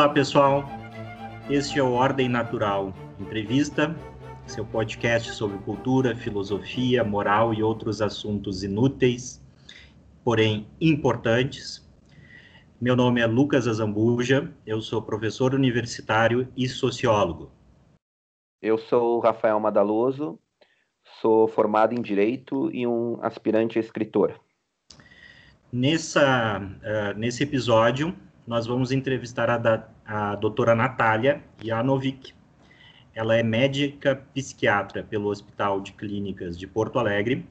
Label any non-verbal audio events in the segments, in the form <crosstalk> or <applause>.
Olá, pessoal. Este é o Ordem Natural Entrevista, seu podcast sobre cultura, filosofia, moral e outros assuntos inúteis, porém importantes. Meu nome é Lucas Azambuja, eu sou professor universitário e sociólogo. Eu sou Rafael Madaloso, sou formado em Direito e um aspirante a escritor. Nessa, uh, nesse episódio, nós vamos entrevistar a, da, a doutora Natália Janovic. Ela é médica psiquiatra pelo Hospital de Clínicas de Porto Alegre,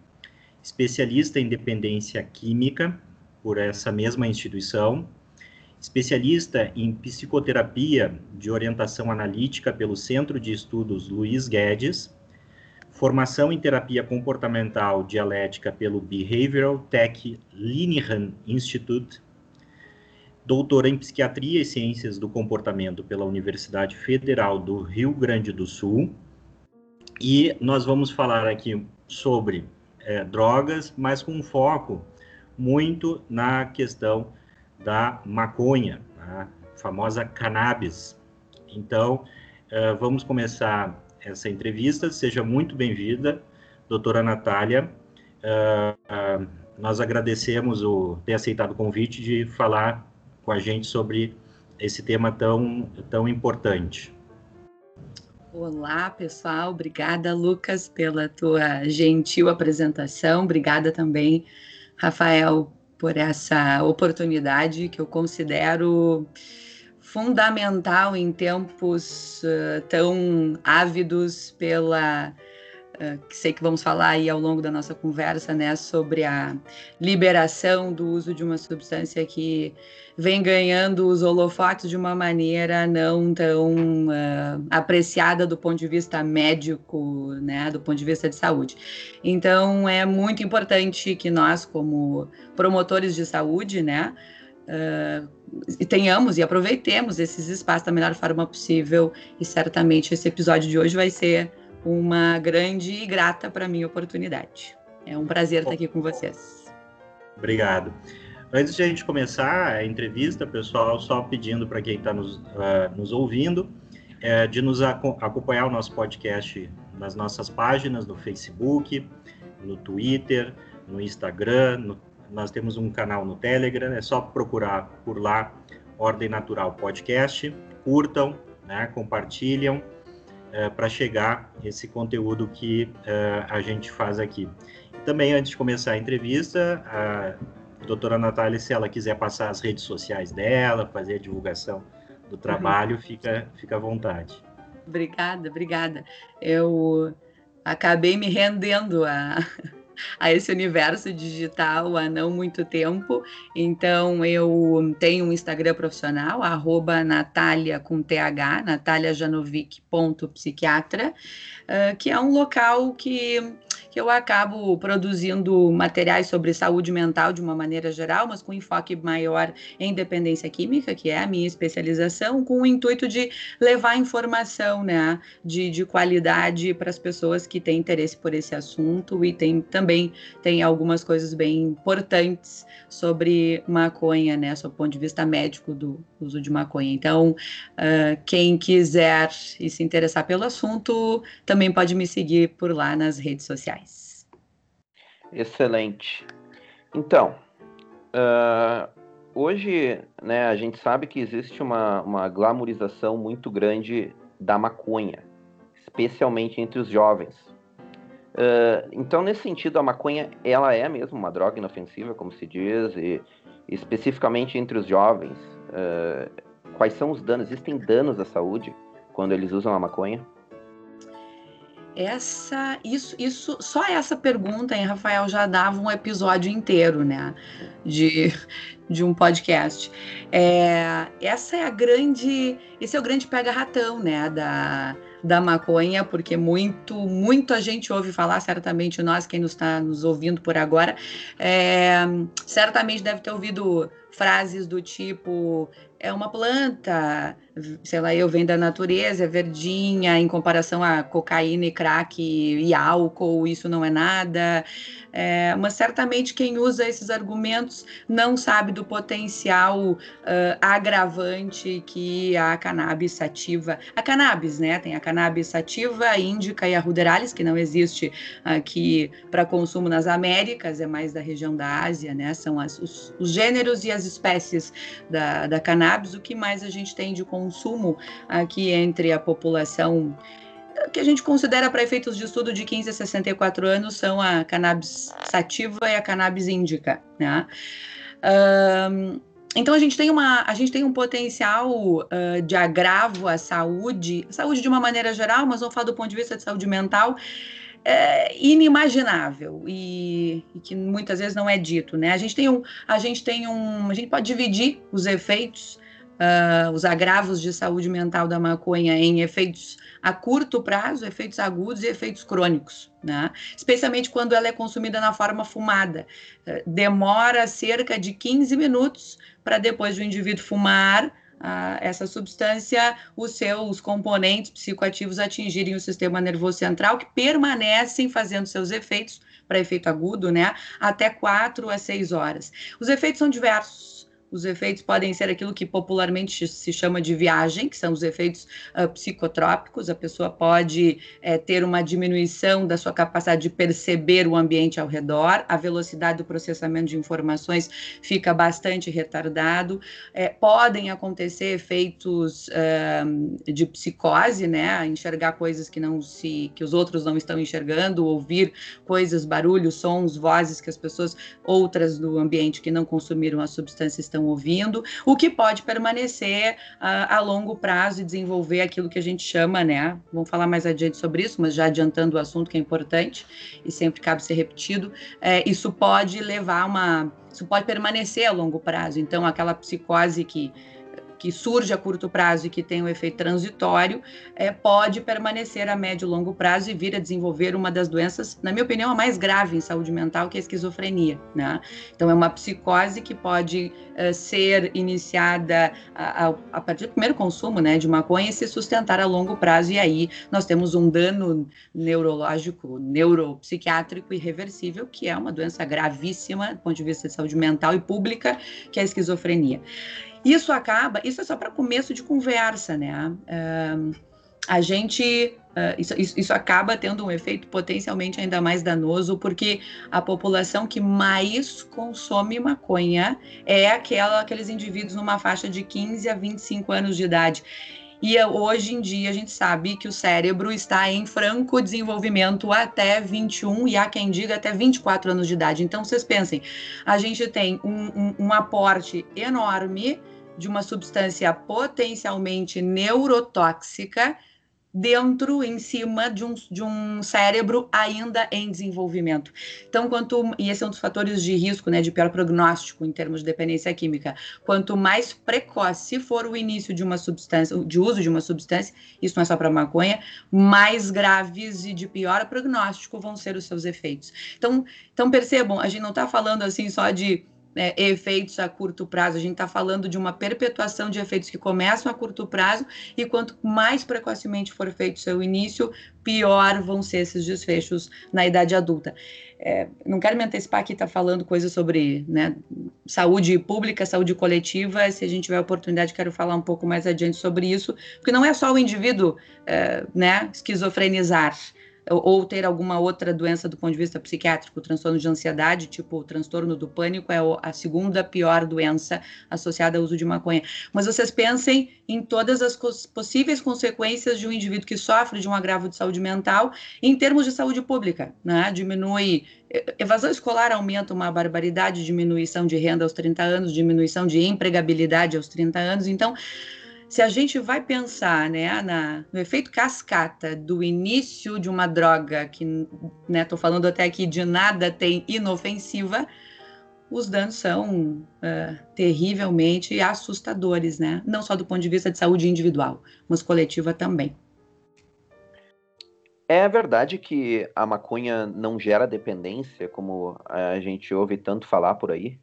especialista em dependência química por essa mesma instituição, especialista em psicoterapia de orientação analítica pelo Centro de Estudos Luiz Guedes, formação em terapia comportamental dialética pelo Behavioral Tech Linehan Institute, doutora em psiquiatria e ciências do comportamento pela Universidade Federal do Rio Grande do Sul. E nós vamos falar aqui sobre é, drogas, mas com foco muito na questão da maconha, a famosa cannabis. Então, uh, vamos começar essa entrevista. Seja muito bem-vinda, doutora Natália. Uh, uh, nós agradecemos o ter aceitado o convite de falar com a gente sobre esse tema tão, tão importante. Olá, pessoal. Obrigada, Lucas, pela tua gentil apresentação. Obrigada também, Rafael, por essa oportunidade que eu considero fundamental em tempos uh, tão ávidos pela que sei que vamos falar aí ao longo da nossa conversa, né, sobre a liberação do uso de uma substância que vem ganhando os holofotes de uma maneira não tão uh, apreciada do ponto de vista médico, né, do ponto de vista de saúde. Então é muito importante que nós, como promotores de saúde, né, uh, tenhamos e aproveitemos esses espaços da melhor forma possível. E certamente esse episódio de hoje vai ser uma grande e grata para mim oportunidade. É um prazer estar aqui com vocês. Obrigado. Antes de a gente começar a entrevista, pessoal, só pedindo para quem está nos, uh, nos ouvindo, é, de nos acompanhar o nosso podcast nas nossas páginas, no Facebook, no Twitter, no Instagram, no, nós temos um canal no Telegram, é só procurar por lá Ordem Natural Podcast, curtam, né, compartilham, é, para chegar esse conteúdo que é, a gente faz aqui. Também, antes de começar a entrevista, a doutora Natália, se ela quiser passar as redes sociais dela, fazer a divulgação do uhum. trabalho, uhum. fica, fica à vontade. Obrigada, obrigada. Eu acabei me rendendo a, a esse universo digital há não muito tempo. Então, eu tenho um Instagram profissional, arroba Natália com TH, uh, que é um local que que eu acabo produzindo materiais sobre saúde mental de uma maneira geral, mas com enfoque maior em dependência química, que é a minha especialização, com o intuito de levar informação né, de, de qualidade para as pessoas que têm interesse por esse assunto e tem também tem algumas coisas bem importantes sobre maconha, né, sob o ponto de vista médico do uso de maconha. Então, uh, quem quiser e se interessar pelo assunto, também pode me seguir por lá nas redes sociais. Excelente. Então, uh, hoje, né, a gente sabe que existe uma, uma glamorização muito grande da maconha, especialmente entre os jovens. Uh, então, nesse sentido, a maconha ela é mesmo uma droga inofensiva, como se diz, e especificamente entre os jovens. Uh, quais são os danos? Existem danos à saúde quando eles usam a maconha? Essa, isso, isso, só essa pergunta, hein, Rafael, já dava um episódio inteiro, né, de, de um podcast. É, essa é a grande, esse é o grande pega-ratão, né, da, da maconha, porque muito, muito a gente ouve falar, certamente nós, quem nos está nos ouvindo por agora, é, certamente deve ter ouvido frases do tipo é uma planta, sei lá, eu venho da natureza, é verdinha, em comparação a cocaína e crack e álcool, isso não é nada. É, mas certamente quem usa esses argumentos não sabe do potencial uh, agravante que a cannabis sativa, a cannabis, né? Tem a cannabis sativa, a índica e a ruderalis, que não existe aqui para consumo nas Américas, é mais da região da Ásia, né? São as, os, os gêneros e as espécies da, da cannabis. O que mais a gente tem de consumo aqui entre a população que a gente considera para efeitos de estudo de 15 a 64 anos são a cannabis sativa e a cannabis índica, né? Um, então a gente tem uma, a gente tem um potencial uh, de agravo à saúde, saúde de uma maneira geral, mas vamos falar do ponto de vista de saúde mental, é, inimaginável e, e, que muitas vezes não é dito, né? A gente tem um, a gente tem um, a gente pode dividir os efeitos, uh, os agravos de saúde mental da maconha em efeitos a curto prazo, efeitos agudos e efeitos crônicos, né? especialmente quando ela é consumida na forma fumada. Eh, demora cerca de 15 minutos para depois do indivíduo fumar essa substância, os seus componentes psicoativos atingirem o sistema nervoso central, que permanecem fazendo seus efeitos, para efeito agudo, né, até 4 a 6 horas. Os efeitos são diversos os efeitos podem ser aquilo que popularmente se chama de viagem, que são os efeitos uh, psicotrópicos. A pessoa pode é, ter uma diminuição da sua capacidade de perceber o ambiente ao redor, a velocidade do processamento de informações fica bastante retardado. É, podem acontecer efeitos uh, de psicose, né? Enxergar coisas que não se, que os outros não estão enxergando, ouvir coisas, barulhos, sons, vozes que as pessoas outras do ambiente que não consumiram a substância estão estão ouvindo, o que pode permanecer a, a longo prazo e desenvolver aquilo que a gente chama, né? Vamos falar mais adiante sobre isso, mas já adiantando o assunto que é importante e sempre cabe ser repetido, é, isso pode levar uma. Isso pode permanecer a longo prazo. Então, aquela psicose que que surge a curto prazo e que tem um efeito transitório, é, pode permanecer a médio e longo prazo e vir a desenvolver uma das doenças, na minha opinião, a mais grave em saúde mental, que é a esquizofrenia. Né? Então, é uma psicose que pode é, ser iniciada a, a, a, partir do primeiro consumo né, de maconha e se sustentar a longo prazo, e aí nós temos um dano neurológico, neuropsiquiátrico irreversível, que é uma doença gravíssima do ponto de vista de saúde mental e pública, que é a esquizofrenia. Isso acaba, isso é só para começo de conversa, né? Uh, a gente, uh, isso, isso, isso, acaba tendo um efeito potencialmente ainda mais danoso, porque a população que mais consome maconha é aquela, aqueles indivíduos numa faixa de 15 a 25 anos de idade. E hoje em dia a gente sabe que o cérebro está em franco desenvolvimento até 21 e há quem diga até 24 anos de idade. Então vocês pensem, a gente tem um, um, um aporte enorme de uma substância potencialmente neurotóxica dentro, em cima de um, de um cérebro ainda em desenvolvimento. Então, quanto e esse é um dos fatores de risco, né, de pior prognóstico em termos de dependência química. Quanto mais precoce for o início de uma substância, de uso de uma substância, isso não é só para maconha, mais graves e de pior prognóstico vão ser os seus efeitos. Então, então percebam, a gente não está falando assim só de né, efeitos a curto prazo. A gente está falando de uma perpetuação de efeitos que começam a curto prazo e quanto mais precocemente for feito seu início, pior vão ser esses desfechos na idade adulta. É, não quero me antecipar aqui, tá falando coisas sobre né, saúde pública, saúde coletiva. Se a gente tiver oportunidade, quero falar um pouco mais adiante sobre isso, porque não é só o indivíduo é, né, esquizofrenizar ou ter alguma outra doença do ponto de vista psiquiátrico, transtorno de ansiedade, tipo o transtorno do pânico, é a segunda pior doença associada ao uso de maconha. Mas vocês pensem em todas as possíveis consequências de um indivíduo que sofre de um agravo de saúde mental em termos de saúde pública, né? Diminui evasão escolar aumenta uma barbaridade, diminuição de renda aos 30 anos, diminuição de empregabilidade aos 30 anos. Então, se a gente vai pensar né, na, no efeito cascata do início de uma droga, que né, falando até aqui de nada tem inofensiva, os danos são uh, terrivelmente assustadores, né? Não só do ponto de vista de saúde individual, mas coletiva também. É verdade que a maconha não gera dependência, como a gente ouve tanto falar por aí?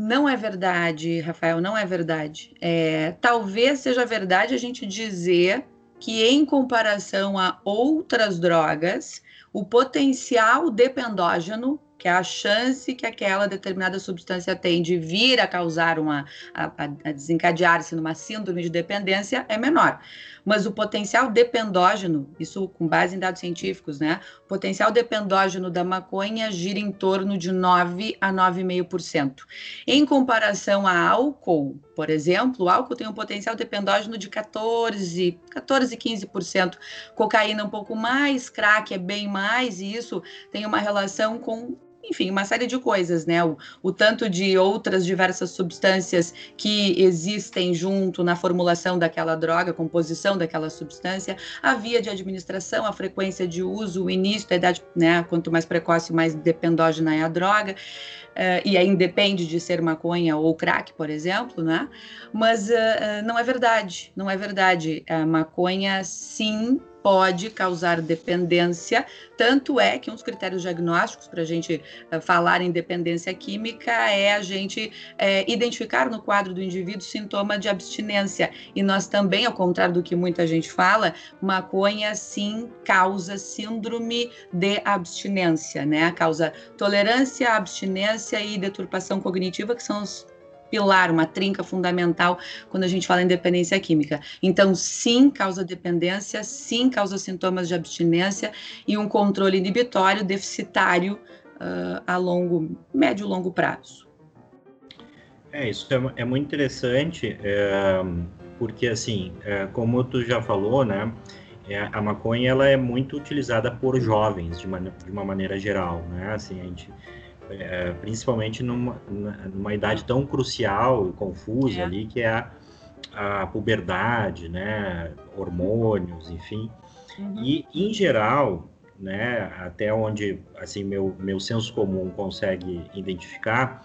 Não é verdade, Rafael, não é verdade. É, talvez seja verdade a gente dizer que, em comparação a outras drogas, o potencial dependógeno que é a chance que aquela determinada substância tem de vir a causar uma, a, a desencadear-se numa síndrome de dependência é menor. Mas o potencial dependógeno, isso com base em dados científicos, né? O potencial dependógeno da maconha gira em torno de 9 a 9,5%. Em comparação a álcool, por exemplo, o álcool tem um potencial dependógeno de 14, 14, 15%. Cocaína um pouco mais, crack é bem mais, e isso tem uma relação com enfim, uma série de coisas, né? O, o, tanto de outras diversas substâncias que existem junto na formulação daquela droga, composição daquela substância, a via de administração, a frequência de uso, o início, a idade, né? Quanto mais precoce, mais dependógena é a droga. Uh, e aí independe de ser maconha ou crack, por exemplo, né? Mas uh, não é verdade, não é verdade. A maconha, sim, pode causar dependência, tanto é que um dos critérios diagnósticos para a gente uh, falar em dependência química é a gente uh, identificar no quadro do indivíduo sintoma de abstinência. E nós também, ao contrário do que muita gente fala, maconha sim causa síndrome de abstinência, né? Causa tolerância, abstinência e deturpação cognitiva, que são os pilar, uma trinca fundamental quando a gente fala em dependência química. Então, sim, causa dependência, sim, causa sintomas de abstinência e um controle inibitório deficitário uh, a longo, médio e longo prazo. É, isso é, é muito interessante, é, porque, assim, é, como tu já falou, né, é, a maconha ela é muito utilizada por jovens, de, de uma maneira geral, né, assim, a gente é, principalmente numa, numa idade tão crucial e confusa é. ali, que é a, a puberdade, né, hormônios, enfim. Uhum. E, em geral, né, até onde assim meu, meu senso comum consegue identificar,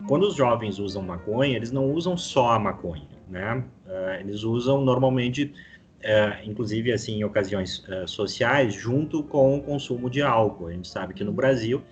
uhum. quando os jovens usam maconha, eles não usam só a maconha, né? Uh, eles usam normalmente, uh, inclusive assim, em ocasiões uh, sociais, junto com o consumo de álcool. A gente sabe que no uhum. Brasil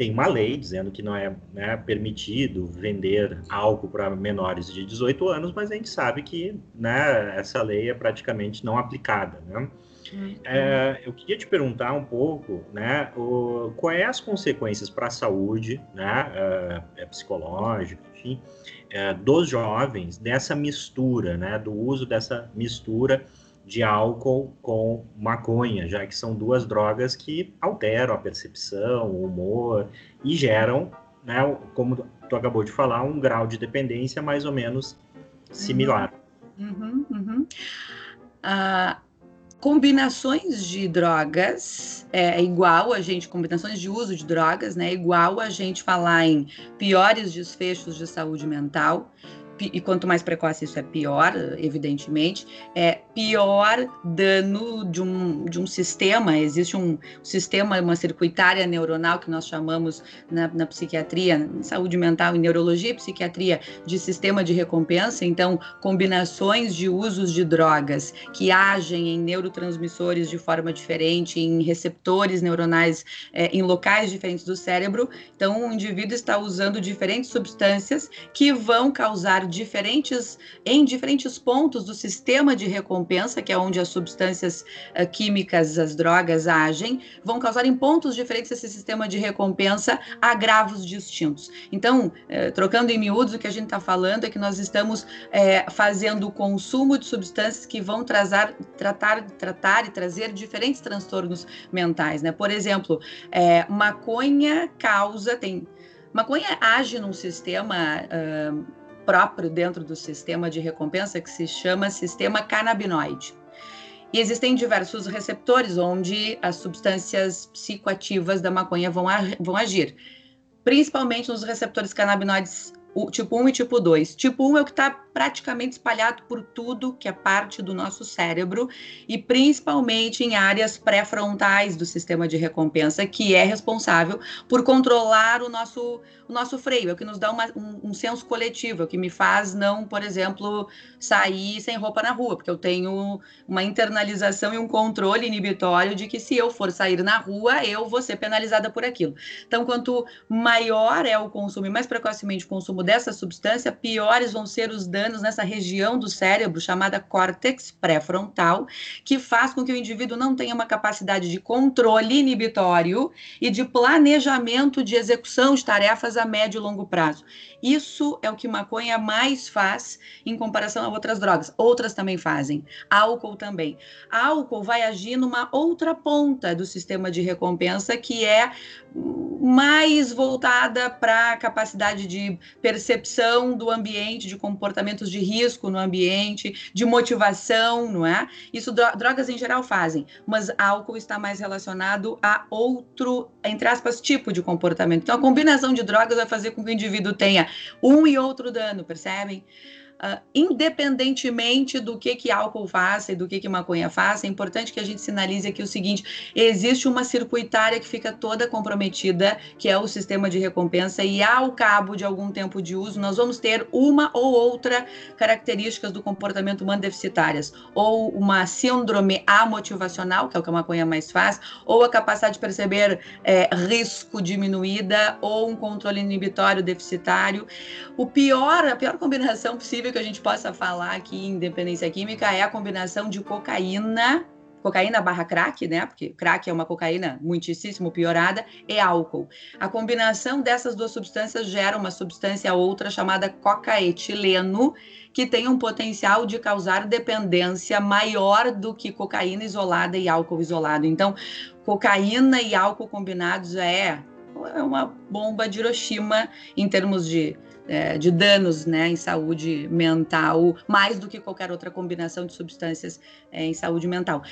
tem uma lei dizendo que não é né, permitido vender álcool para menores de 18 anos, mas a gente sabe que né, essa lei é praticamente não aplicada. Né? Uhum. É, eu queria te perguntar um pouco, né, o, quais é as consequências para a saúde, né, é, é psicológica, enfim, é, dos jovens dessa mistura, né, do uso dessa mistura de álcool com maconha, já que são duas drogas que alteram a percepção, o humor e geram, né, como tu acabou de falar, um grau de dependência mais ou menos similar. Uhum, uhum. Ah, combinações de drogas é igual a gente, combinações de uso de drogas, né? É igual a gente falar em piores desfechos de saúde mental, e quanto mais precoce isso é pior, evidentemente, é pior dano de um, de um sistema. Existe um sistema, uma circuitária neuronal que nós chamamos na, na psiquiatria, saúde mental e neurologia e psiquiatria, de sistema de recompensa. Então, combinações de usos de drogas que agem em neurotransmissores de forma diferente, em receptores neuronais é, em locais diferentes do cérebro. Então, o indivíduo está usando diferentes substâncias que vão causar diferentes em diferentes pontos do sistema de recompensa, que é onde as substâncias uh, químicas, as drogas agem, vão causar em pontos diferentes esse sistema de recompensa agravos distintos. Então, uh, trocando em miúdos, o que a gente está falando é que nós estamos uh, fazendo o consumo de substâncias que vão trazer, tratar, tratar e trazer diferentes transtornos mentais, né? Por exemplo, maconha causa tem Maconha age num sistema uh, próprio dentro do sistema de recompensa que se chama sistema canabinoide. E existem diversos receptores onde as substâncias psicoativas da maconha vão, vão agir, principalmente nos receptores canabinoides o tipo 1 e tipo 2. Tipo 1 é o que está praticamente espalhado por tudo que é parte do nosso cérebro e principalmente em áreas pré-frontais do sistema de recompensa, que é responsável por controlar o nosso, o nosso freio, é o que nos dá uma, um, um senso coletivo, é o que me faz não, por exemplo, sair sem roupa na rua, porque eu tenho uma internalização e um controle inibitório de que se eu for sair na rua, eu vou ser penalizada por aquilo. Então, quanto maior é o consumo e mais precocemente o consumo consumo dessa substância, piores vão ser os danos nessa região do cérebro chamada córtex pré-frontal, que faz com que o indivíduo não tenha uma capacidade de controle inibitório e de planejamento de execução de tarefas a médio e longo prazo. Isso é o que maconha mais faz em comparação a outras drogas. Outras também fazem. Álcool também. Álcool vai agir numa outra ponta do sistema de recompensa que é mais voltada para a capacidade de percepção do ambiente, de comportamentos de risco no ambiente, de motivação, não é? Isso drogas em geral fazem, mas álcool está mais relacionado a outro, entre aspas, tipo de comportamento. Então a combinação de drogas vai fazer com que o indivíduo tenha um e outro dano, percebem? Uh, independentemente do que que álcool faça e do que que maconha faça, é importante que a gente sinalize aqui o seguinte: existe uma circuitária que fica toda comprometida, que é o sistema de recompensa, e ao cabo de algum tempo de uso, nós vamos ter uma ou outra características do comportamento humano deficitárias, ou uma síndrome amotivacional, que é o que a maconha mais faz, ou a capacidade de perceber é, risco diminuída, ou um controle inibitório deficitário. O pior, a pior combinação possível que a gente possa falar aqui em dependência química é a combinação de cocaína, cocaína barra crack, né? Porque crack é uma cocaína muitíssimo piorada, e álcool. A combinação dessas duas substâncias gera uma substância outra chamada cocaetileno, que tem um potencial de causar dependência maior do que cocaína isolada e álcool isolado. Então, cocaína e álcool combinados é, é uma bomba de Hiroshima em termos de é, de danos né, em saúde mental, mais do que qualquer outra combinação de substâncias é, em saúde mental.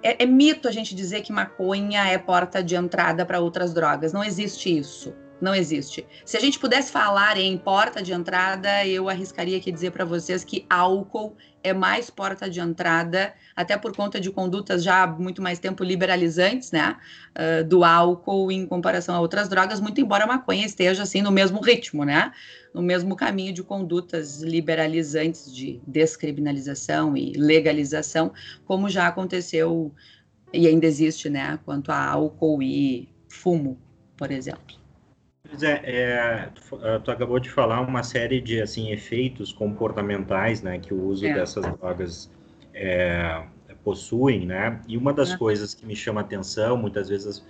É, é mito a gente dizer que maconha é porta de entrada para outras drogas. Não existe isso não existe. Se a gente pudesse falar em porta de entrada, eu arriscaria aqui dizer para vocês que álcool é mais porta de entrada, até por conta de condutas já há muito mais tempo liberalizantes, né, uh, do álcool em comparação a outras drogas, muito embora a maconha esteja assim no mesmo ritmo, né, no mesmo caminho de condutas liberalizantes de descriminalização e legalização, como já aconteceu e ainda existe, né, quanto a álcool e fumo, por exemplo. Pois é, é tu, acabou de falar uma série de assim efeitos comportamentais, né, que o uso é. dessas drogas é, possuem, né? E uma das coisas que me chama atenção, muitas vezes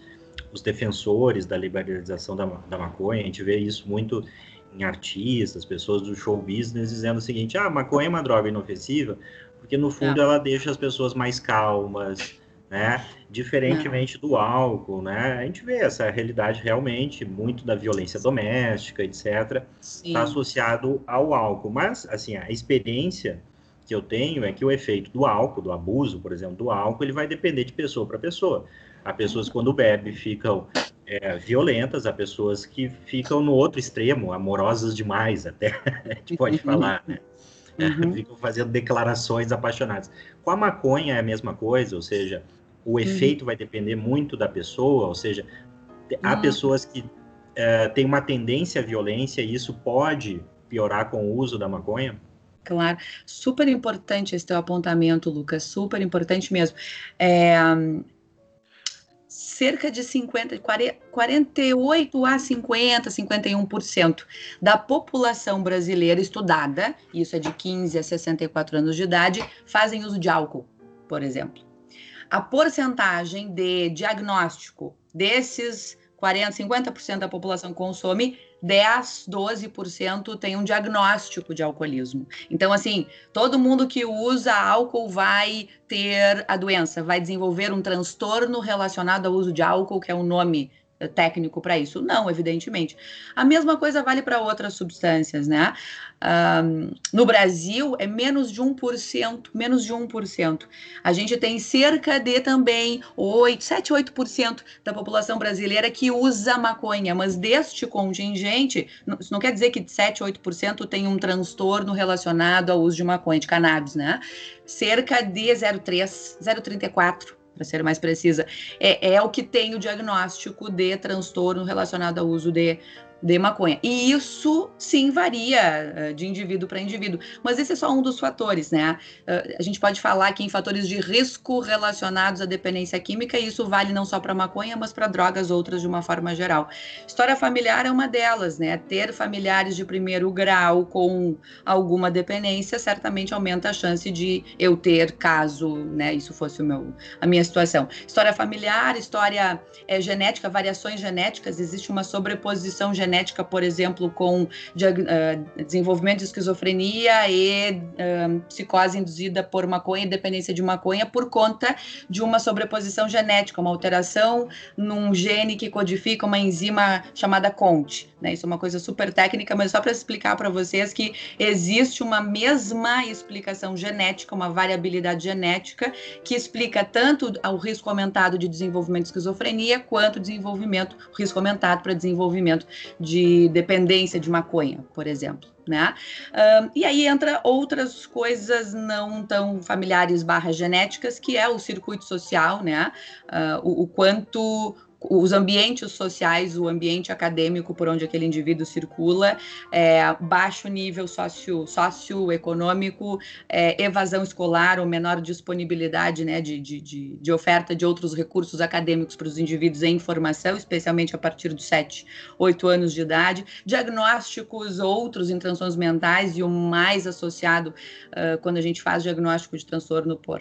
os defensores da liberalização da, da maconha, a gente vê isso muito em artistas, pessoas do show business dizendo o seguinte: ah, maconha é uma droga inofensiva, porque no fundo é. ela deixa as pessoas mais calmas, né? Diferentemente do álcool, né? A gente vê essa realidade realmente, muito da violência doméstica, etc., está associado ao álcool. Mas, assim, a experiência que eu tenho é que o efeito do álcool, do abuso, por exemplo, do álcool, ele vai depender de pessoa para pessoa. Há pessoas quando bebem ficam é, violentas, há pessoas que ficam no outro extremo, amorosas demais, até <laughs> a gente pode uhum. falar, né? Uhum. <laughs> ficam fazendo declarações apaixonadas. Com a maconha é a mesma coisa, ou seja, o uhum. efeito uhum. vai depender muito da pessoa, ou seja, há uhum. pessoas que é, têm uma tendência à violência e isso pode piorar com o uso da maconha? Claro, super importante esse teu apontamento, Lucas, super importante mesmo. É, cerca de 50, 48 a 50, 51% da população brasileira estudada, isso é de 15 a 64 anos de idade, fazem uso de álcool, por exemplo a porcentagem de diagnóstico desses 40, 50% da população consome, 10, 12% tem um diagnóstico de alcoolismo. Então, assim, todo mundo que usa álcool vai ter a doença, vai desenvolver um transtorno relacionado ao uso de álcool, que é um nome técnico para isso? Não, evidentemente. A mesma coisa vale para outras substâncias, né? Um, no Brasil é menos de 1%, menos de 1%. A gente tem cerca de também 8, 7, 8% da população brasileira que usa maconha, mas deste contingente, isso não quer dizer que 7, 8% tem um transtorno relacionado ao uso de maconha, de cannabis, né? Cerca de 0,3, 0,34 para ser mais precisa, é, é o que tem o diagnóstico de transtorno relacionado ao uso de de maconha. E isso sim varia uh, de indivíduo para indivíduo, mas esse é só um dos fatores, né? Uh, a gente pode falar aqui em fatores de risco relacionados à dependência química, e isso vale não só para maconha, mas para drogas outras de uma forma geral. História familiar é uma delas, né? Ter familiares de primeiro grau com alguma dependência certamente aumenta a chance de eu ter caso, né? Isso fosse o meu, a minha situação. História familiar, história é, genética, variações genéticas, existe uma sobreposição genética genética, por exemplo, com uh, desenvolvimento de esquizofrenia e uh, psicose induzida por maconha, dependência de maconha, por conta de uma sobreposição genética, uma alteração num gene que codifica uma enzima chamada CONT. Né? Isso é uma coisa super técnica, mas só para explicar para vocês que existe uma mesma explicação genética, uma variabilidade genética, que explica tanto o risco aumentado de desenvolvimento de esquizofrenia, quanto o desenvolvimento, o risco aumentado para desenvolvimento de dependência de maconha, por exemplo. Né? Um, e aí entra outras coisas não tão familiares barra genéticas, que é o circuito social, né? Uh, o, o, quanto os ambientes sociais, o ambiente acadêmico por onde aquele indivíduo circula, é, baixo nível socio, socioeconômico, é, evasão escolar ou menor disponibilidade né, de, de, de, oferta de outros recursos acadêmicos para os indivíduos em formação, especialmente a partir dos 7, 8 anos de idade, diagnósticos outros em transtornos mentais e o mais associado uh, quando a gente faz diagnóstico de transtorno por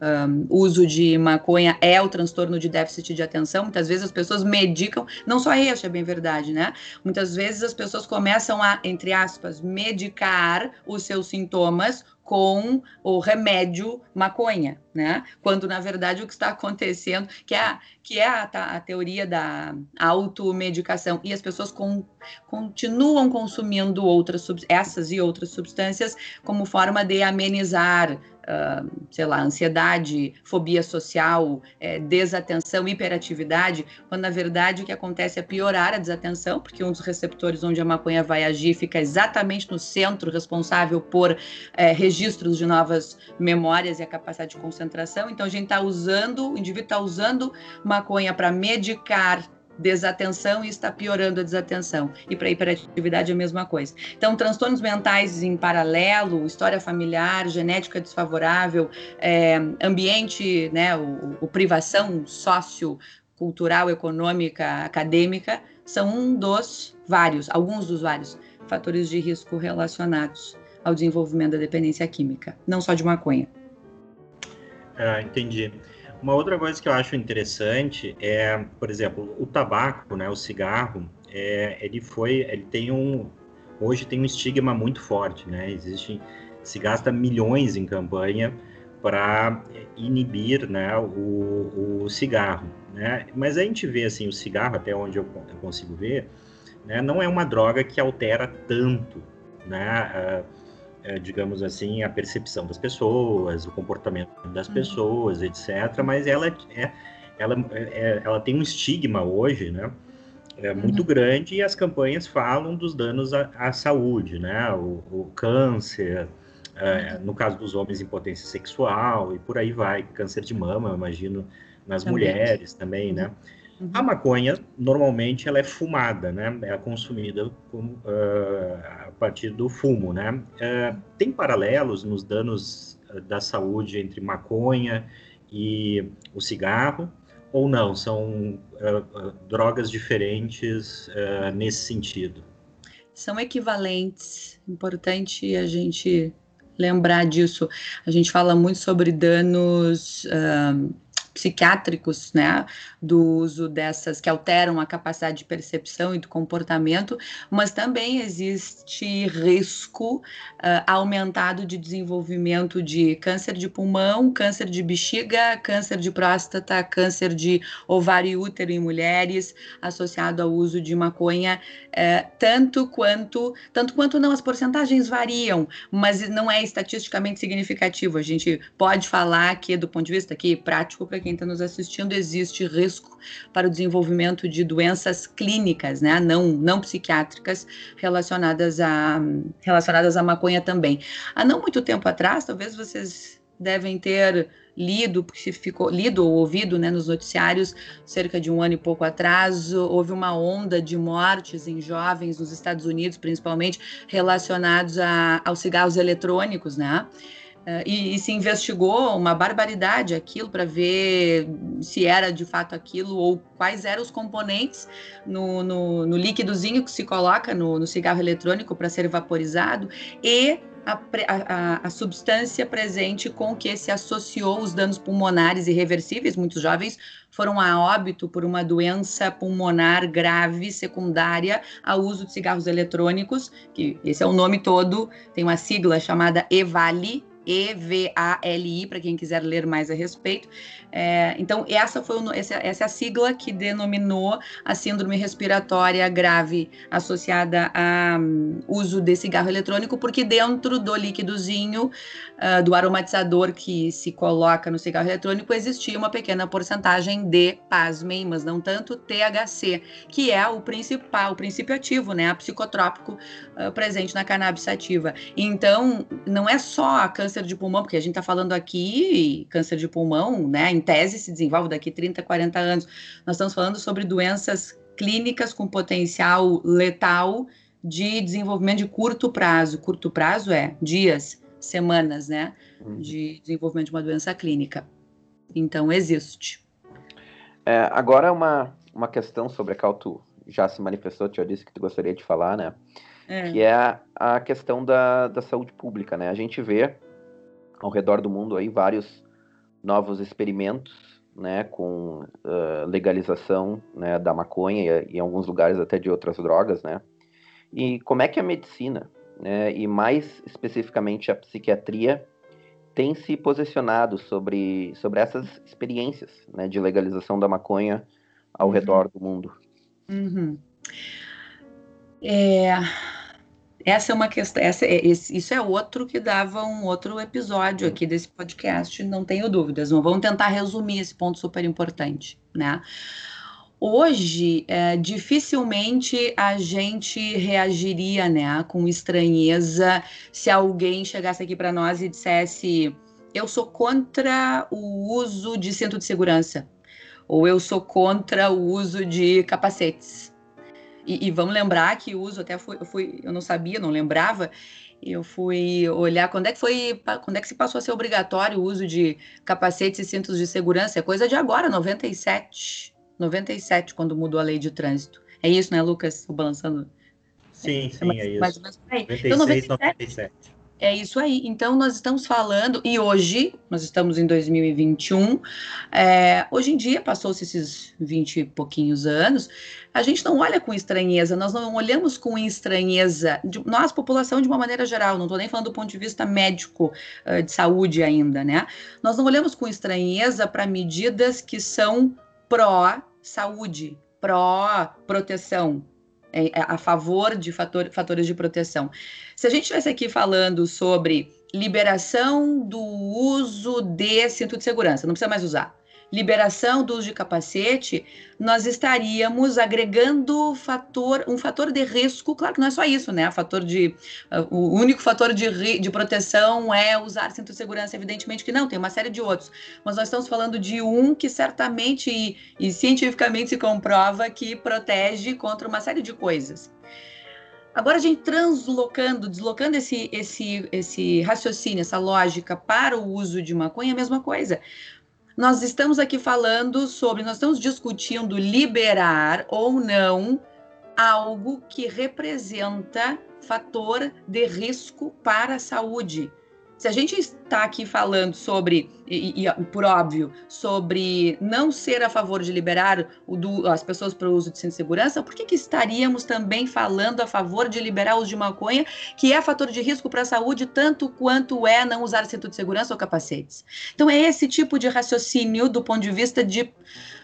um, uso de maconha é o transtorno de déficit de atenção. Muitas vezes as pessoas medicam, não só isso, é bem verdade, né? Muitas vezes as pessoas começam a, entre aspas, medicar os seus sintomas com o remédio maconha, né? Quando na verdade o que está acontecendo, que é, a, que é a, a teoria da automedicação, e as pessoas com, continuam consumindo outras essas e outras substâncias como forma de amenizar uh, sei lá, ansiedade, fobia social, é, desatenção, hiperatividade, quando na verdade o que acontece é piorar a desatenção, porque um dos receptores onde a maconha vai agir fica exatamente no centro responsável por é, registros de novas memórias e a capacidade de concentração. Então a gente está usando, o indivíduo está usando maconha para medicar desatenção e está piorando a desatenção. E para hiperatividade é a mesma coisa. Então, transtornos mentais em paralelo, história familiar, genética desfavorável, é, ambiente, né, o, o privação sócio cultural, econômica, acadêmica, são um dos vários, alguns dos vários fatores de risco relacionados ao desenvolvimento da dependência química, não só de maconha. Ah, entendi. Uma outra coisa que eu acho interessante é, por exemplo, o tabaco, né, o cigarro, é, ele foi, ele tem um, hoje tem um estigma muito forte, né? Existe, se gasta milhões em campanha para inibir, né, o, o cigarro, né? Mas a gente vê assim o cigarro até onde eu, eu consigo ver, né, não é uma droga que altera tanto, né? Uh, digamos assim, a percepção das pessoas, o comportamento das uhum. pessoas, etc. Mas ela, é, ela, é, ela tem um estigma hoje, né? É muito uhum. grande e as campanhas falam dos danos à, à saúde, né? O, o câncer, é, uhum. no caso dos homens, impotência sexual e por aí vai, câncer de mama, eu imagino, nas também. mulheres também, né? Uhum. A maconha, normalmente, ela é fumada, né? É consumida com, uh, a partir do fumo, né? Uh, tem paralelos nos danos ah, da saúde entre maconha e o cigarro, ou não? São uh, drogas diferentes nesse sentido? São equivalentes. Importante a gente lembrar disso. A gente fala muito sobre danos psiquiátricos, né, do uso dessas que alteram a capacidade de percepção e do comportamento, mas também existe risco uh, aumentado de desenvolvimento de câncer de pulmão, câncer de bexiga, câncer de próstata, câncer de ovário e útero em mulheres, associado ao uso de maconha, uh, tanto quanto, tanto quanto não, as porcentagens variam, mas não é estatisticamente significativo. A gente pode falar que, do ponto de vista aqui prático, para quem está nos assistindo, existe risco para o desenvolvimento de doenças clínicas, né, não, não psiquiátricas, relacionadas a, relacionadas à maconha também. Há não muito tempo atrás, talvez vocês devem ter lido, porque ficou lido ou ouvido né, nos noticiários cerca de um ano e pouco atrás, houve uma onda de mortes em jovens nos Estados Unidos, principalmente relacionados a, aos cigarros eletrônicos, né? Uh, e, e, se investigou uma barbaridade aquilo para ver se era de fato aquilo ou quais eram os componentes no, no, no líquidozinho que se coloca no, no cigarro eletrônico para ser vaporizado e a, a, a, substância presente com que se associou os danos pulmonares irreversíveis. Muitos jovens foram a óbito por uma doença pulmonar grave secundária ao uso de cigarros eletrônicos, que esse é o nome todo, tem uma sigla chamada EVALI, E-V-A-L-I, para quem quiser ler mais a respeito. É, então, essa foi o, essa, essa, é a sigla que denominou a síndrome respiratória grave associada ao um, uso de cigarro eletrônico, porque dentro do líquidozinho uh, do aromatizador que se coloca no cigarro eletrônico existia uma pequena porcentagem de, pasmem, mas não tanto, THC, que é o principal, o princípio ativo, né, psicotrópico uh, presente na cannabis sativa. Então, não é só câncer de pulmão, porque a gente está falando aqui câncer de pulmão, né, em tese, se desenvolve daqui 30, 40 anos. Nós estamos falando sobre doenças clínicas com potencial letal de desenvolvimento de curto prazo. Curto prazo é dias, semanas, né? Uhum. De desenvolvimento de uma doença clínica. Então, existe. É, agora, uma, uma questão sobre a qual tu já se manifestou, tu já disse que tu gostaria de falar, né? É. Que é a, a questão da, da saúde pública, né? A gente vê ao redor do mundo aí vários novos experimentos, né, com uh, legalização né, da maconha e em alguns lugares até de outras drogas, né? E como é que a medicina, né, e mais especificamente a psiquiatria, tem se posicionado sobre, sobre essas experiências né, de legalização da maconha ao uhum. redor do mundo? Uhum. É, essa é uma questão, essa é, isso é outro que dava um outro episódio aqui desse podcast, não tenho dúvidas. Vamos tentar resumir esse ponto super importante, né? Hoje, é, dificilmente a gente reagiria, né, com estranheza se alguém chegasse aqui para nós e dissesse: eu sou contra o uso de cinto de segurança, ou eu sou contra o uso de capacetes e, e, vamos lembrar que o uso até foi, eu fui, eu não sabia, não lembrava. Eu fui olhar quando é que foi, quando é que se passou a ser obrigatório o uso de capacetes e cintos de segurança. É coisa de agora, 97. 97, quando mudou a lei de trânsito. É isso, né, Lucas? Estou balançando. Sim, é, sim, é, mais, é isso. Mais ou menos por aí. 96, então, 97, 97. É isso aí. Então, nós estamos falando, e hoje, nós estamos em 2021, é, hoje em dia, passou-se esses 20 e pouquinhos anos, a gente não olha com estranheza, nós não olhamos com estranheza, de, nós, população de uma maneira geral, não estou nem falando do ponto de vista médico, uh, de saúde ainda, né? Nós não olhamos com estranheza para medidas que são pró-saúde, pró-proteção, é, é, a favor de fator, fatores de proteção. Se a gente estivesse aqui falando sobre liberação do uso de cinto de segurança, não precisa mais usar liberação do uso de capacete, nós estaríamos agregando fator, um fator de risco, claro que não é só isso, né? Fator de, uh, o único fator de, de proteção é usar cinto de segurança, evidentemente que não, tem uma série de outros. Mas nós estamos falando de um que certamente e, e cientificamente se comprova que protege contra uma série de coisas. Agora a gente translocando, deslocando esse, esse, esse raciocínio, essa lógica para o uso de maconha, é a mesma coisa. Nós estamos aqui falando sobre, nós estamos discutindo liberar ou não algo que representa fator de risco para a saúde. Se a gente está aqui falando sobre, e, e, por óbvio, sobre não ser a favor de liberar do, as pessoas para o uso de cinto de segurança, por que, que estaríamos também falando a favor de liberar o uso de maconha, que é fator de risco para a saúde, tanto quanto é não usar cinto de segurança ou capacetes? Então, é esse tipo de raciocínio do ponto de vista de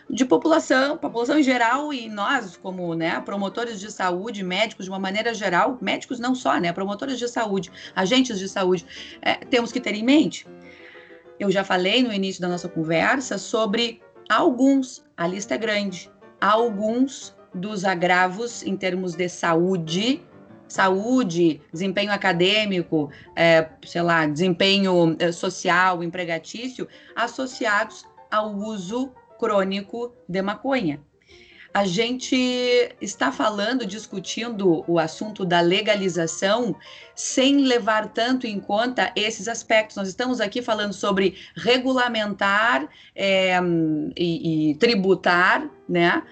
de população, população em geral e nós como, né, promotores de saúde, médicos de uma maneira geral, médicos não só, né, promotores de saúde, agentes de saúde, é, temos que ter em mente. Eu já falei no início da nossa conversa sobre alguns, a lista é grande, alguns dos agravos em termos de saúde saúde, desempenho acadêmico, é, sei lá, desempenho é, social, empregatício, associados ao uso crônico de maconha a gente está falando, discutindo o assunto da legalização sem levar tanto em conta esses aspectos. Nós estamos aqui falando sobre regulamentar é, e, e, tributar né,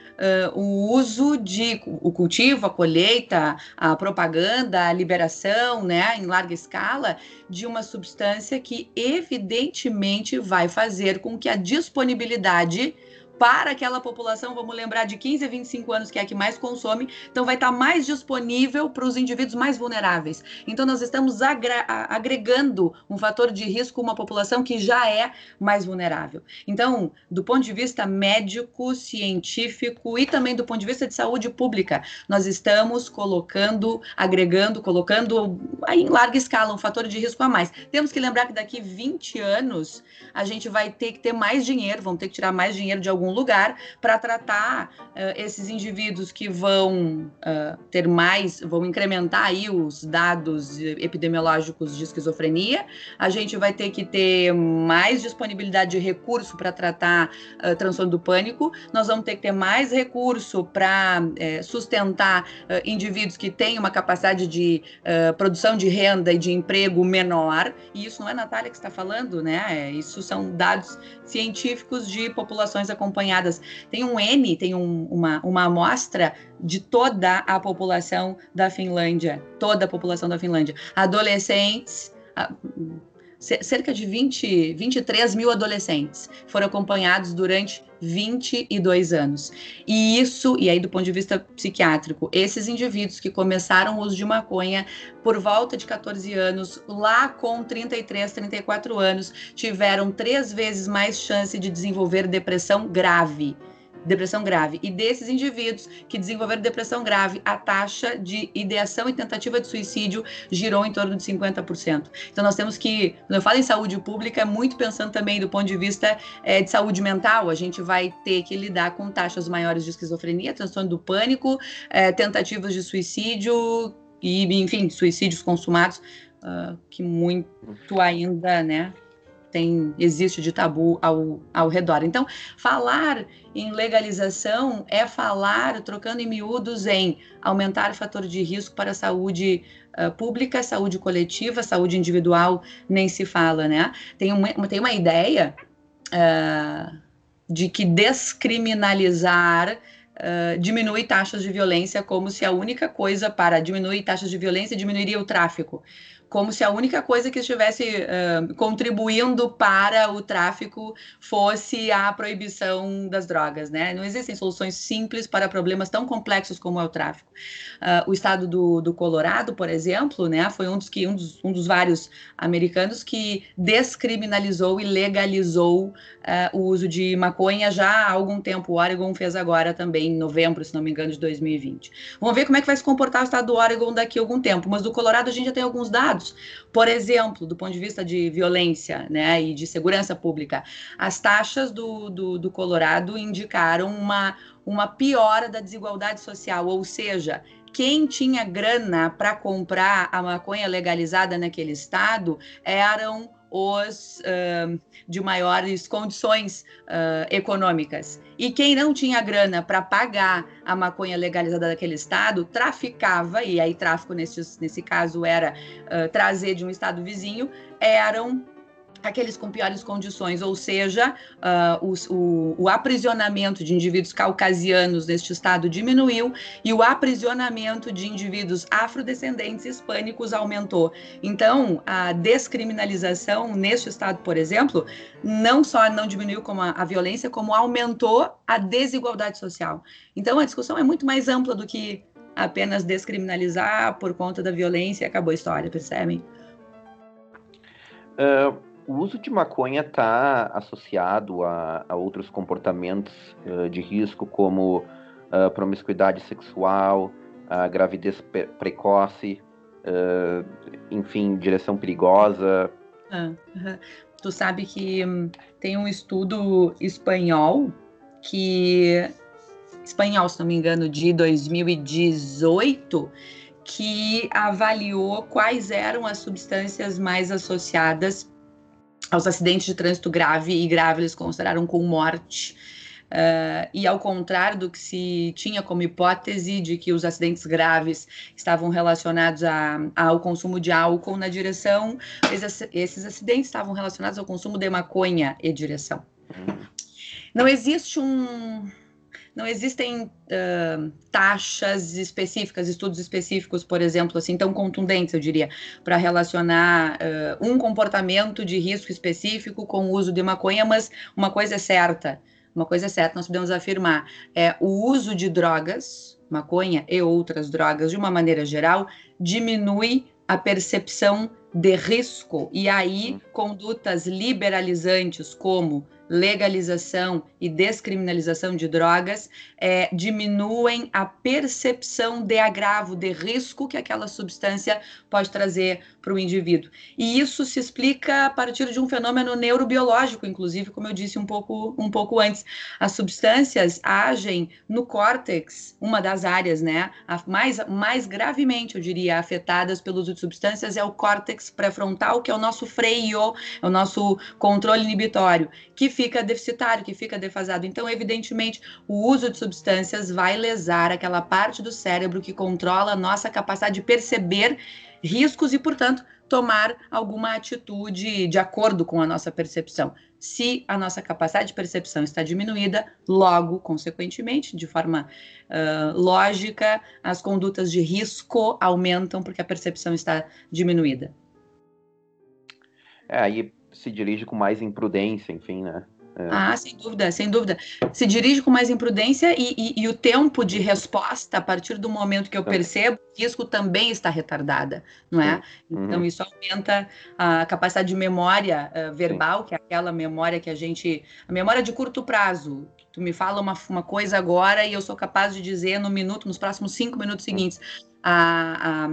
uh, o uso de o cultivo, a colheita, a propaganda, a liberação né, em larga escala de uma substância que evidentemente vai fazer com que a disponibilidade para aquela população, vamos lembrar de 15 a 25 anos, que é a que mais consome, então vai estar mais disponível para os indivíduos mais vulneráveis. Então, nós estamos agregando um fator de risco uma população que já é mais vulnerável. Então, do ponto de vista médico, científico e também do ponto de vista de saúde pública, nós estamos colocando, agregando, colocando em larga escala um fator de risco a mais. Temos que lembrar que daqui 20 anos a gente vai ter que ter mais dinheiro, vamos ter que tirar mais dinheiro de algum algum lugar para tratar uh, esses indivíduos que vão uh, ter mais, vão incrementar aí os dados epidemiológicos de esquizofrenia. A gente vai ter que ter mais disponibilidade de recurso para tratar uh, transtorno do pânico. Nós vamos ter que ter mais recurso para sustentar indivíduos que têm uma capacidade de produção de renda e de emprego menor. E isso não é Natália que está falando, né? Isso são dados científicos de populações acompanhadas. Tem um N, tem um, uma, uma amostra de toda a população da Finlândia, toda a população da Finlândia. Adolescentes, cerca de 20, 23 mil adolescentes foram acompanhados durante 22 anos. E isso, e aí do ponto de vista psiquiátrico, esses indivíduos que começaram o uso de maconha por volta de 14 anos, lá com 33, 34 anos, tiveram três vezes mais chance de desenvolver depressão grave depressão grave. E desses indivíduos que desenvolveram depressão grave, a taxa de ideação e tentativa de suicídio girou em torno de 50%. Então, nós temos que, quando eu falo em saúde pública, é muito pensando também do ponto de vista é, de saúde mental. A gente vai ter que lidar com taxas maiores de esquizofrenia, transtorno do pânico, é, tentativas de suicídio e, enfim, suicídios consumados, uh, que muito ainda, né? Tem existe de tabu ao, ao redor. Então, falar em legalização é falar, trocando em miúdos, em aumentar o fator de risco para a saúde uh, pública, saúde coletiva, saúde individual, nem se fala, né? Tem uma, tem uma ideia uh, de que descriminalizar Uh, diminui taxas de violência, como se a única coisa para diminuir taxas de violência diminuiria o tráfico como se a única coisa que estivesse uh, contribuindo para o tráfico fosse a proibição das drogas, né? Não existem soluções simples para problemas tão complexos como é o tráfico. Uh, o estado do, do, Colorado, por exemplo, né, foi um dos, que, um, dos, um dos vários americanos que descriminalizou e legalizou uh, o uso de maconha já há algum tempo. O Oregon fez agora também, em novembro, se não me engano, de 2020. Vamos ver como é que vai se comportar o estado do Oregon daqui a algum tempo, mas do Colorado a gente já tem alguns dados Por exemplo, do ponto de vista de violência né, e de segurança pública, as taxas do, do, do Colorado indicaram uma, uma piora da desigualdade social, ou seja, quem tinha grana para comprar a maconha legalizada naquele estado eram os uh, de maiores condições uh, econômicas. E quem não tinha grana para pagar a maconha legalizada daquele estado, traficava, e aí tráfico nesse, nesse caso era uh, trazer de um estado vizinho, eram aqueles com piores condições, ou seja, uh, o, o, aprisionamento de indivíduos caucasianos neste estado diminuiu e o aprisionamento de indivíduos afrodescendentes hispânicos aumentou. Então, a descriminalização neste estado, por exemplo, não só não diminuiu como a, a violência, como aumentou a desigualdade social. Então, a discussão é muito mais ampla do que apenas descriminalizar por conta da violência e acabou a história, percebem? Uh o uso de maconha está associado a, a, outros comportamentos uh, de risco, como uh, promiscuidade sexual, a gravidez precoce, uh, enfim, direção perigosa. Ah, Tu sabe que hum, tem um estudo espanhol que espanhol, se não me engano, de 2018, que avaliou quais eram as substâncias mais associadas aos acidentes de trânsito grave e grave eles consideraram com morte. Uh, e ao contrário do que se tinha como hipótese de que os acidentes graves estavam relacionados a, ao consumo de álcool na direção, esses, acidentes estavam relacionados ao consumo de maconha e direção. Não existe um, não existem uh, taxas específicas, estudos específicos, por exemplo, assim, tão contundentes, eu diria, para relacionar uh, um comportamento de risco específico com o uso de maconha, mas uma coisa é certa, uma coisa é certa, nós podemos afirmar, é o uso de drogas, maconha e outras drogas, de uma maneira geral, diminui a percepção de risco, e aí condutas liberalizantes como legalização e descriminalização de drogas é, diminuem a percepção de agravo, de risco que aquela substância pode trazer para o indivíduo. E isso se explica a partir de um fenômeno neurobiológico, inclusive, como eu disse um pouco, um pouco antes. As substâncias agem no córtex, uma das áreas, né, mais, mais gravemente, eu diria, afetadas pelo uso de substâncias é o córtex pré-frontal, que é o nosso freio, é o nosso controle inibitório, que fica deficitário, que fica defasado. Então, evidentemente, o uso de substâncias vai lesar aquela parte do cérebro que controla a nossa capacidade de perceber riscos e, portanto, tomar alguma atitude de acordo com a nossa percepção. Se a nossa capacidade de percepção está diminuída, logo, consequentemente, de forma uh, lógica, as condutas de risco aumentam porque a percepção está diminuída. É, aí se dirige com mais imprudência, enfim, né? É. Ah, sem dúvida, sem dúvida. Se dirige com mais imprudência e, e, e, o tempo de resposta, a partir do momento que eu percebo, o risco também está retardada, não é? Uhum. Então, isso aumenta a capacidade de memória uh, verbal, Sim. que é aquela memória que a gente. A memória de curto prazo. Tu me fala uma, uma coisa agora e eu sou capaz de dizer no minuto, nos próximos cinco minutos seguintes a, a,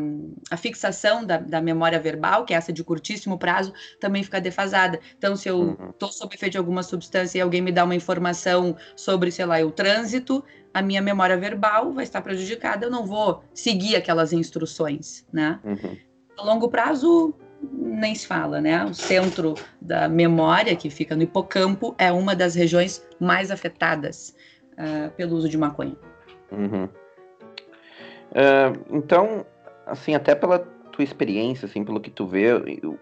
a fixação da, da, memória verbal, que é essa de curtíssimo prazo, também fica defasada. Então, se eu estou uhum. sob efeito de alguma substância e alguém me dá uma informação sobre, sei lá, o trânsito, a minha memória verbal vai estar prejudicada, eu não vou seguir aquelas instruções, né? Uhum. A longo prazo, nem se fala, né? O centro da memória, que fica no hipocampo, é uma das regiões mais afetadas uh, pelo uso de maconha. Uhum. Uh, então, assim, até pela tua experiência, assim, pelo que tu vê, o,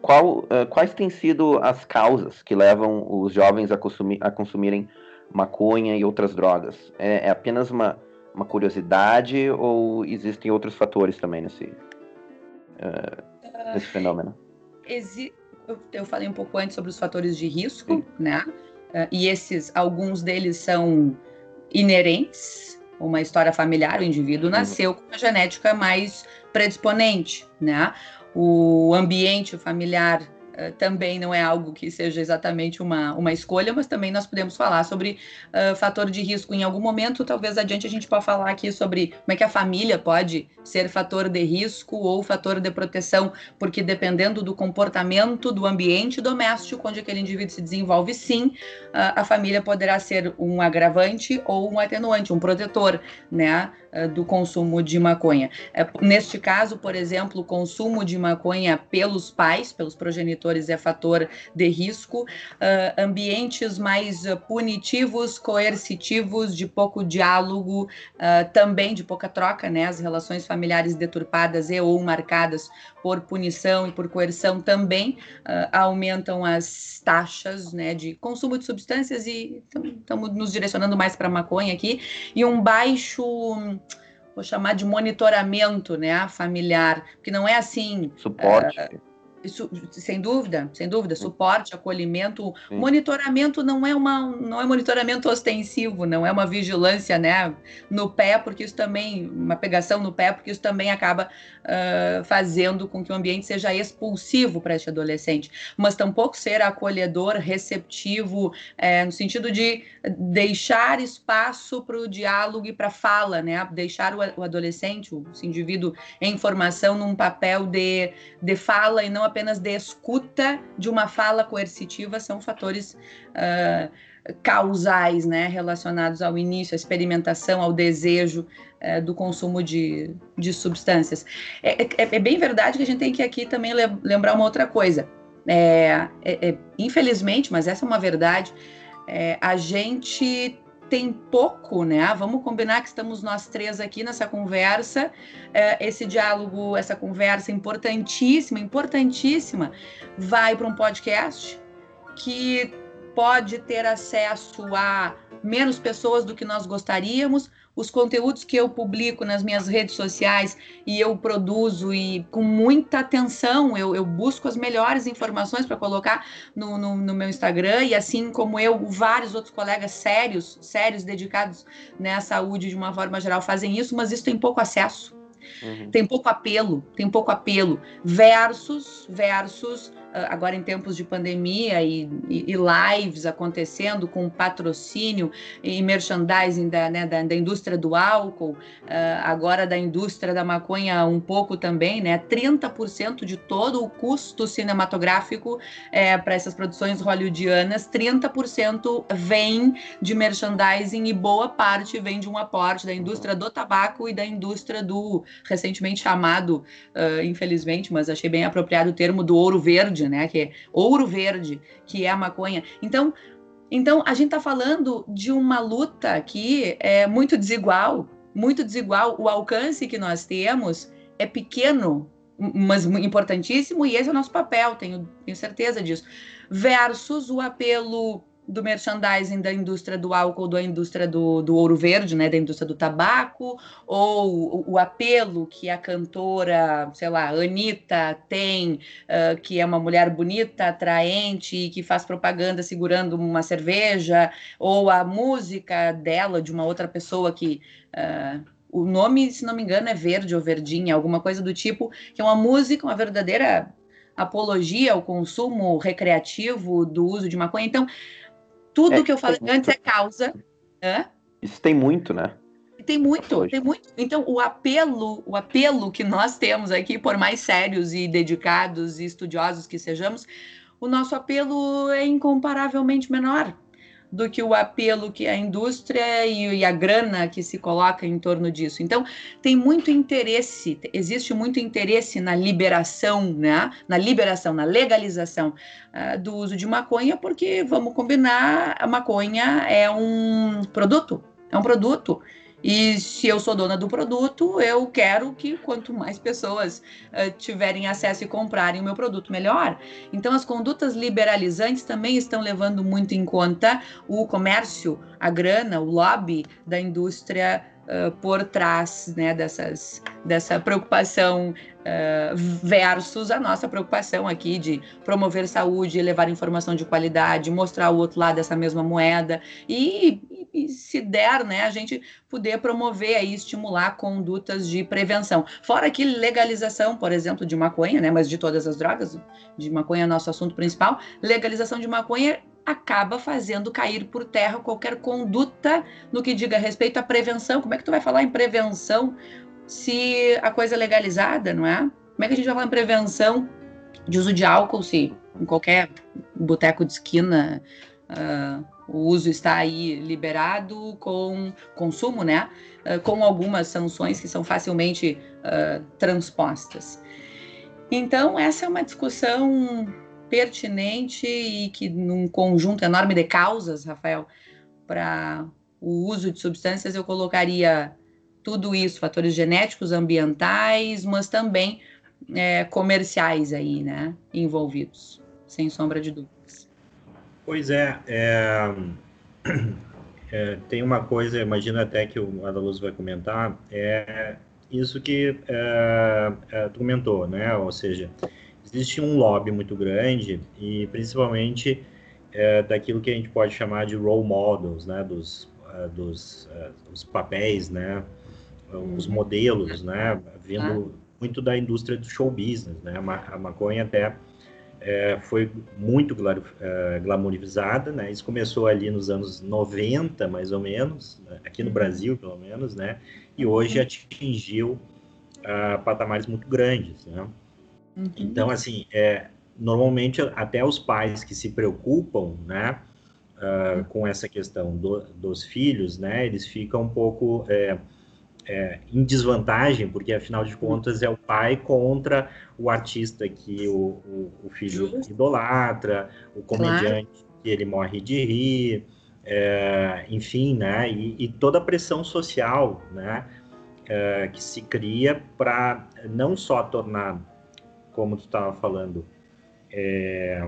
qual, uh, quais têm sido as causas que levam os jovens a, consumir, a consumirem maconha e outras drogas? É, é apenas uma, uma curiosidade ou existem outros fatores também nesse, uh, nesse fenômeno? Exi eu falei um pouco antes sobre os fatores de risco, Sim. né? e esses, alguns deles são inerentes uma história familiar, o indivíduo uhum. nasceu com uma genética mais predisponente, né? O ambiente familiar uh, também não é algo que seja exatamente uma, uma escolha, mas também nós podemos falar sobre uh, fator de risco. Em algum momento, talvez adiante, a gente possa falar aqui sobre como é que a família pode ser fator de risco ou fator de proteção, porque dependendo do comportamento do ambiente doméstico onde aquele indivíduo se desenvolve, sim, a família poderá ser um agravante ou um atenuante, um protetor, né, do consumo de maconha. É, neste caso, por exemplo, o consumo de maconha pelos pais, pelos progenitores, é fator de risco. ambientes mais punitivos, coercitivos, de pouco diálogo, também de pouca troca, né, as relações familiares familiares deturpadas e ou marcadas por punição e por coerção também uh, aumentam as taxas né, de consumo de substâncias e estamos nos direcionando mais para maconha aqui e um baixo vou chamar de monitoramento né, familiar, porque não é assim. Suporte. Uh, isso, sem dúvida, sem dúvida, suporte, acolhimento, Sim. monitoramento não é uma não é monitoramento ostensivo, não é uma vigilância, né, no pé, porque isso também uma pegação no pé, porque isso também acaba uh, fazendo com que o ambiente seja expulsivo para este adolescente, mas tampouco ser acolhedor, receptivo, é, no sentido de deixar espaço para o diálogo e para a fala, né, deixar o, o adolescente, o, esse indivíduo em formação num papel de, de fala e não apenas de escuta de uma fala coercitiva, são fatores uh, causais, né, relacionados ao início, à experimentação, ao desejo é, do consumo de, de substâncias. É, é, é, bem verdade que a gente tem que aqui também lembrar uma outra coisa. É, é, é, infelizmente, mas essa é uma verdade, a gente tem pouco, né? Vamos combinar que estamos nós três aqui nessa conversa, esse diálogo, essa conversa importantíssima, importantíssima, vai para um podcast que pode ter acesso a menos pessoas do que nós gostaríamos, os conteúdos que eu publico nas minhas redes sociais e eu produzo e com muita atenção, eu, eu busco as melhores informações para colocar no, no, no, meu Instagram e assim como eu, vários outros colegas sérios, sérios, dedicados né, à saúde de uma forma geral fazem isso, mas isso tem pouco acesso. Uhum. Tem pouco apelo, tem pouco apelo versus versus agora em tempos de pandemia e, e, lives acontecendo com patrocínio e merchandising da, né, da, da indústria do álcool, uh, agora da indústria da maconha um pouco também, né? 30% de todo o custo cinematográfico é, para essas produções hollywoodianas, 30% vem de merchandising e boa parte vem de um aporte da indústria do tabaco e da indústria do recentemente chamado, uh, infelizmente, mas achei bem apropriado o termo do ouro verde verde, né? Que é ouro verde, que é a maconha. Então, então a gente está falando de uma luta aqui é muito desigual, muito desigual. O alcance que nós temos é pequeno, mas importantíssimo, e esse é o nosso papel, tenho, tenho certeza disso. Versus o apelo do merchandising da indústria do álcool, da indústria do, do ouro verde, né, da indústria do tabaco, ou o, o apelo que a cantora, sei lá, Anitta tem, uh, que é uma mulher bonita, atraente, que faz propaganda segurando uma cerveja, ou a música dela, de uma outra pessoa que. Uh, o nome, se não me engano, é verde ou verdinha, alguma coisa do tipo, que é uma música, uma verdadeira apologia ao consumo recreativo do uso de maconha. Então, tudo é, que eu falei antes é causa. Hã? Isso tem muito, né? Tem muito, tem muito. Então, o apelo, o apelo que nós temos aqui, por mais sérios e dedicados e estudiosos que sejamos, o nosso apelo é incomparavelmente menor do que o apelo que a indústria e, e, a grana que se coloca em torno disso. Então, tem muito interesse, existe muito interesse na liberação, né? na liberação, na legalização uh, do uso de maconha, porque, vamos combinar, a maconha é um produto, é um produto e se eu sou dona do produto, eu quero que quanto mais pessoas uh, tiverem acesso e comprarem o meu produto, melhor. Então, as condutas liberalizantes também estão levando muito em conta o comércio, a grana, o lobby da indústria uh, por trás né, dessas, dessa preocupação uh, versus a nossa preocupação aqui de promover saúde, levar informação de qualidade, mostrar o outro lado dessa mesma moeda e e, se der, né, a gente poder promover e estimular condutas de prevenção. Fora que legalização, por exemplo, de maconha, né, mas de todas as drogas, de maconha é nosso assunto principal, legalização de maconha acaba fazendo cair por terra qualquer conduta no que diga respeito à prevenção. Como é que tu vai falar em prevenção se a coisa é legalizada, não é? Como é que a gente vai falar em prevenção de uso de álcool se em qualquer boteco de esquina uh, o uso está aí liberado com consumo, né? Uh, com algumas sanções que são facilmente uh, transpostas. Então, essa é uma discussão pertinente e que, num conjunto enorme de causas, Rafael, para o uso de substâncias, eu colocaria tudo isso, fatores genéticos, ambientais, mas também é, comerciais aí, né, envolvidos, sem sombra de dúvida. Pois é, é, é, tem uma coisa, imagino até que o Adaluz vai comentar, é isso que é, é, tu comentou, né? Ou seja, existe um lobby muito grande e principalmente é, daquilo que a gente pode chamar de role models, né? Dos, é, dos é, os papéis, né? Os uhum. modelos, né? Vindo ah. muito da indústria do show business, né? A maconha até é, foi muito é, glamourizada, né? Isso começou ali nos anos 90, mais ou menos, né? aqui no uhum. Brasil, pelo menos, né? E hoje uhum. atingiu uh, patamares muito grandes, né? Uhum. Então, assim, é, normalmente até os pais que se preocupam, né? Uh, com essa questão do, dos filhos, né? Eles ficam um pouco é, é, em desvantagem, porque afinal de contas é o pai contra o artista que o, o, o filho Justo. idolatra, o comediante claro. que ele morre de rir, é, enfim, né? E, e, toda a pressão social, né? É, que se cria para não só tornar, como tu estava falando, é,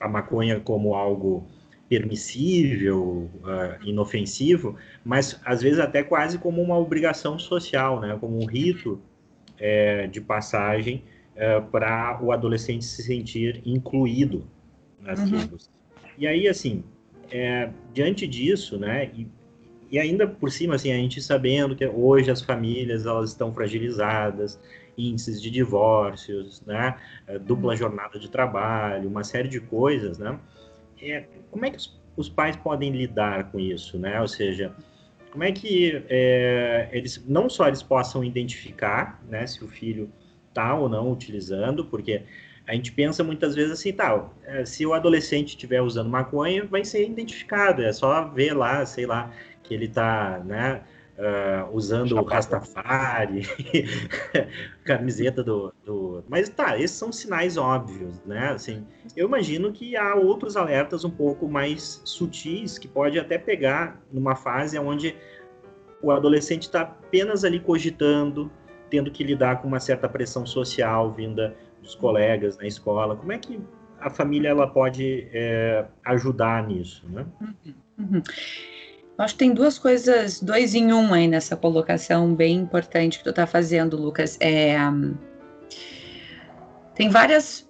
a maconha como algo permissível, uh, inofensivo, mas às vezes até quase como uma obrigação social, né? como um rito é, de passagem é, para o adolescente se sentir incluído nas uhum. tribos. E aí, assim, é, diante disso, né, e, e, ainda por cima, assim, a gente sabendo que hoje as famílias elas estão fragilizadas, índices de divórcios, né, é, dupla uhum. jornada de trabalho, uma série de coisas, né, é, como é que os, os, pais podem lidar com isso, né? Ou seja, como é que é, eles não só eles possam identificar, né, se o filho está ou não utilizando, porque a gente pensa muitas vezes assim, tá, é, se o adolescente estiver usando maconha, vai ser identificado, é só ver lá, sei lá, que ele está, né, uh, usando o Rastafari, <laughs> camiseta do, do, Mas tá, esses são sinais óbvios, né? Assim, eu imagino que há outros alertas um pouco mais sutis que pode até pegar numa fase onde o adolescente está apenas ali cogitando, tendo que lidar com uma certa pressão social vinda dos colegas na escola. Como é que a família ela pode é, ajudar nisso, né? Uhum. uhum. Acho que tem duas coisas, dois em um aí nessa colocação bem importante que tu está fazendo, Lucas. É, tem várias,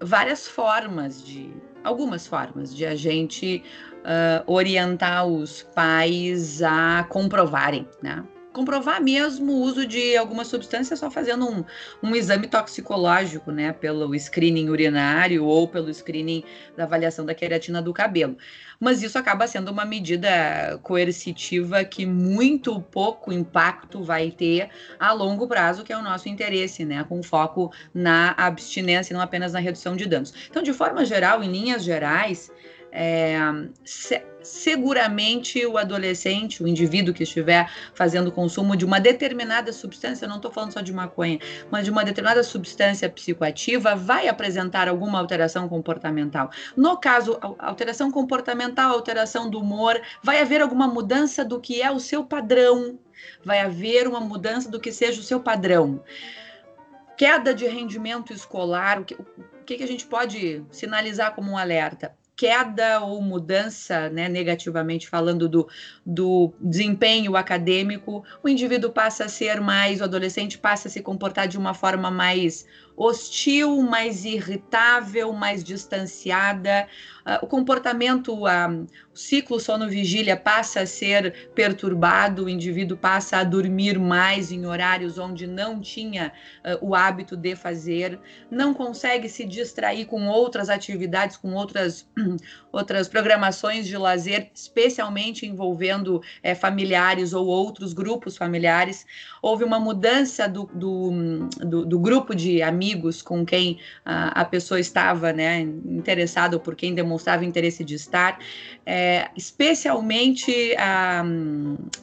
várias formas de, algumas formas de a gente uh, orientar os pais a comprovarem, né? Comprovar mesmo o uso de alguma substância só fazendo um, um exame toxicológico, né, pelo screening urinário ou pelo screening da avaliação da queratina do cabelo. Mas isso acaba sendo uma medida coercitiva que muito pouco impacto vai ter a longo prazo, que é o nosso interesse, né, com foco na abstinência e não apenas na redução de danos. Então, de forma geral, em linhas gerais, é, se, seguramente o adolescente, o indivíduo que estiver fazendo consumo de uma determinada substância, não estou falando só de maconha, mas de uma determinada substância psicoativa, vai apresentar alguma alteração comportamental. No caso, alteração comportamental, alteração do humor, vai haver alguma mudança do que é o seu padrão, vai haver uma mudança do que seja o seu padrão. Queda de rendimento escolar, o que, o que a gente pode sinalizar como um alerta? Queda ou mudança, né, negativamente falando do, do desempenho acadêmico, o indivíduo passa a ser mais, o adolescente passa a se comportar de uma forma mais hostil, mais irritável, mais distanciada. Uh, o comportamento, uh, o ciclo sono-vigília passa a ser perturbado, o indivíduo passa a dormir mais em horários onde não tinha uh, o hábito de fazer, não consegue se distrair com outras atividades, com outras, <clears throat> outras programações de lazer, especialmente envolvendo é, familiares ou outros grupos familiares. Houve uma mudança do, do, do, do grupo de amigos com quem a, a pessoa estava né, interessada ou por quem demonstrava interesse de estar, é, especialmente a,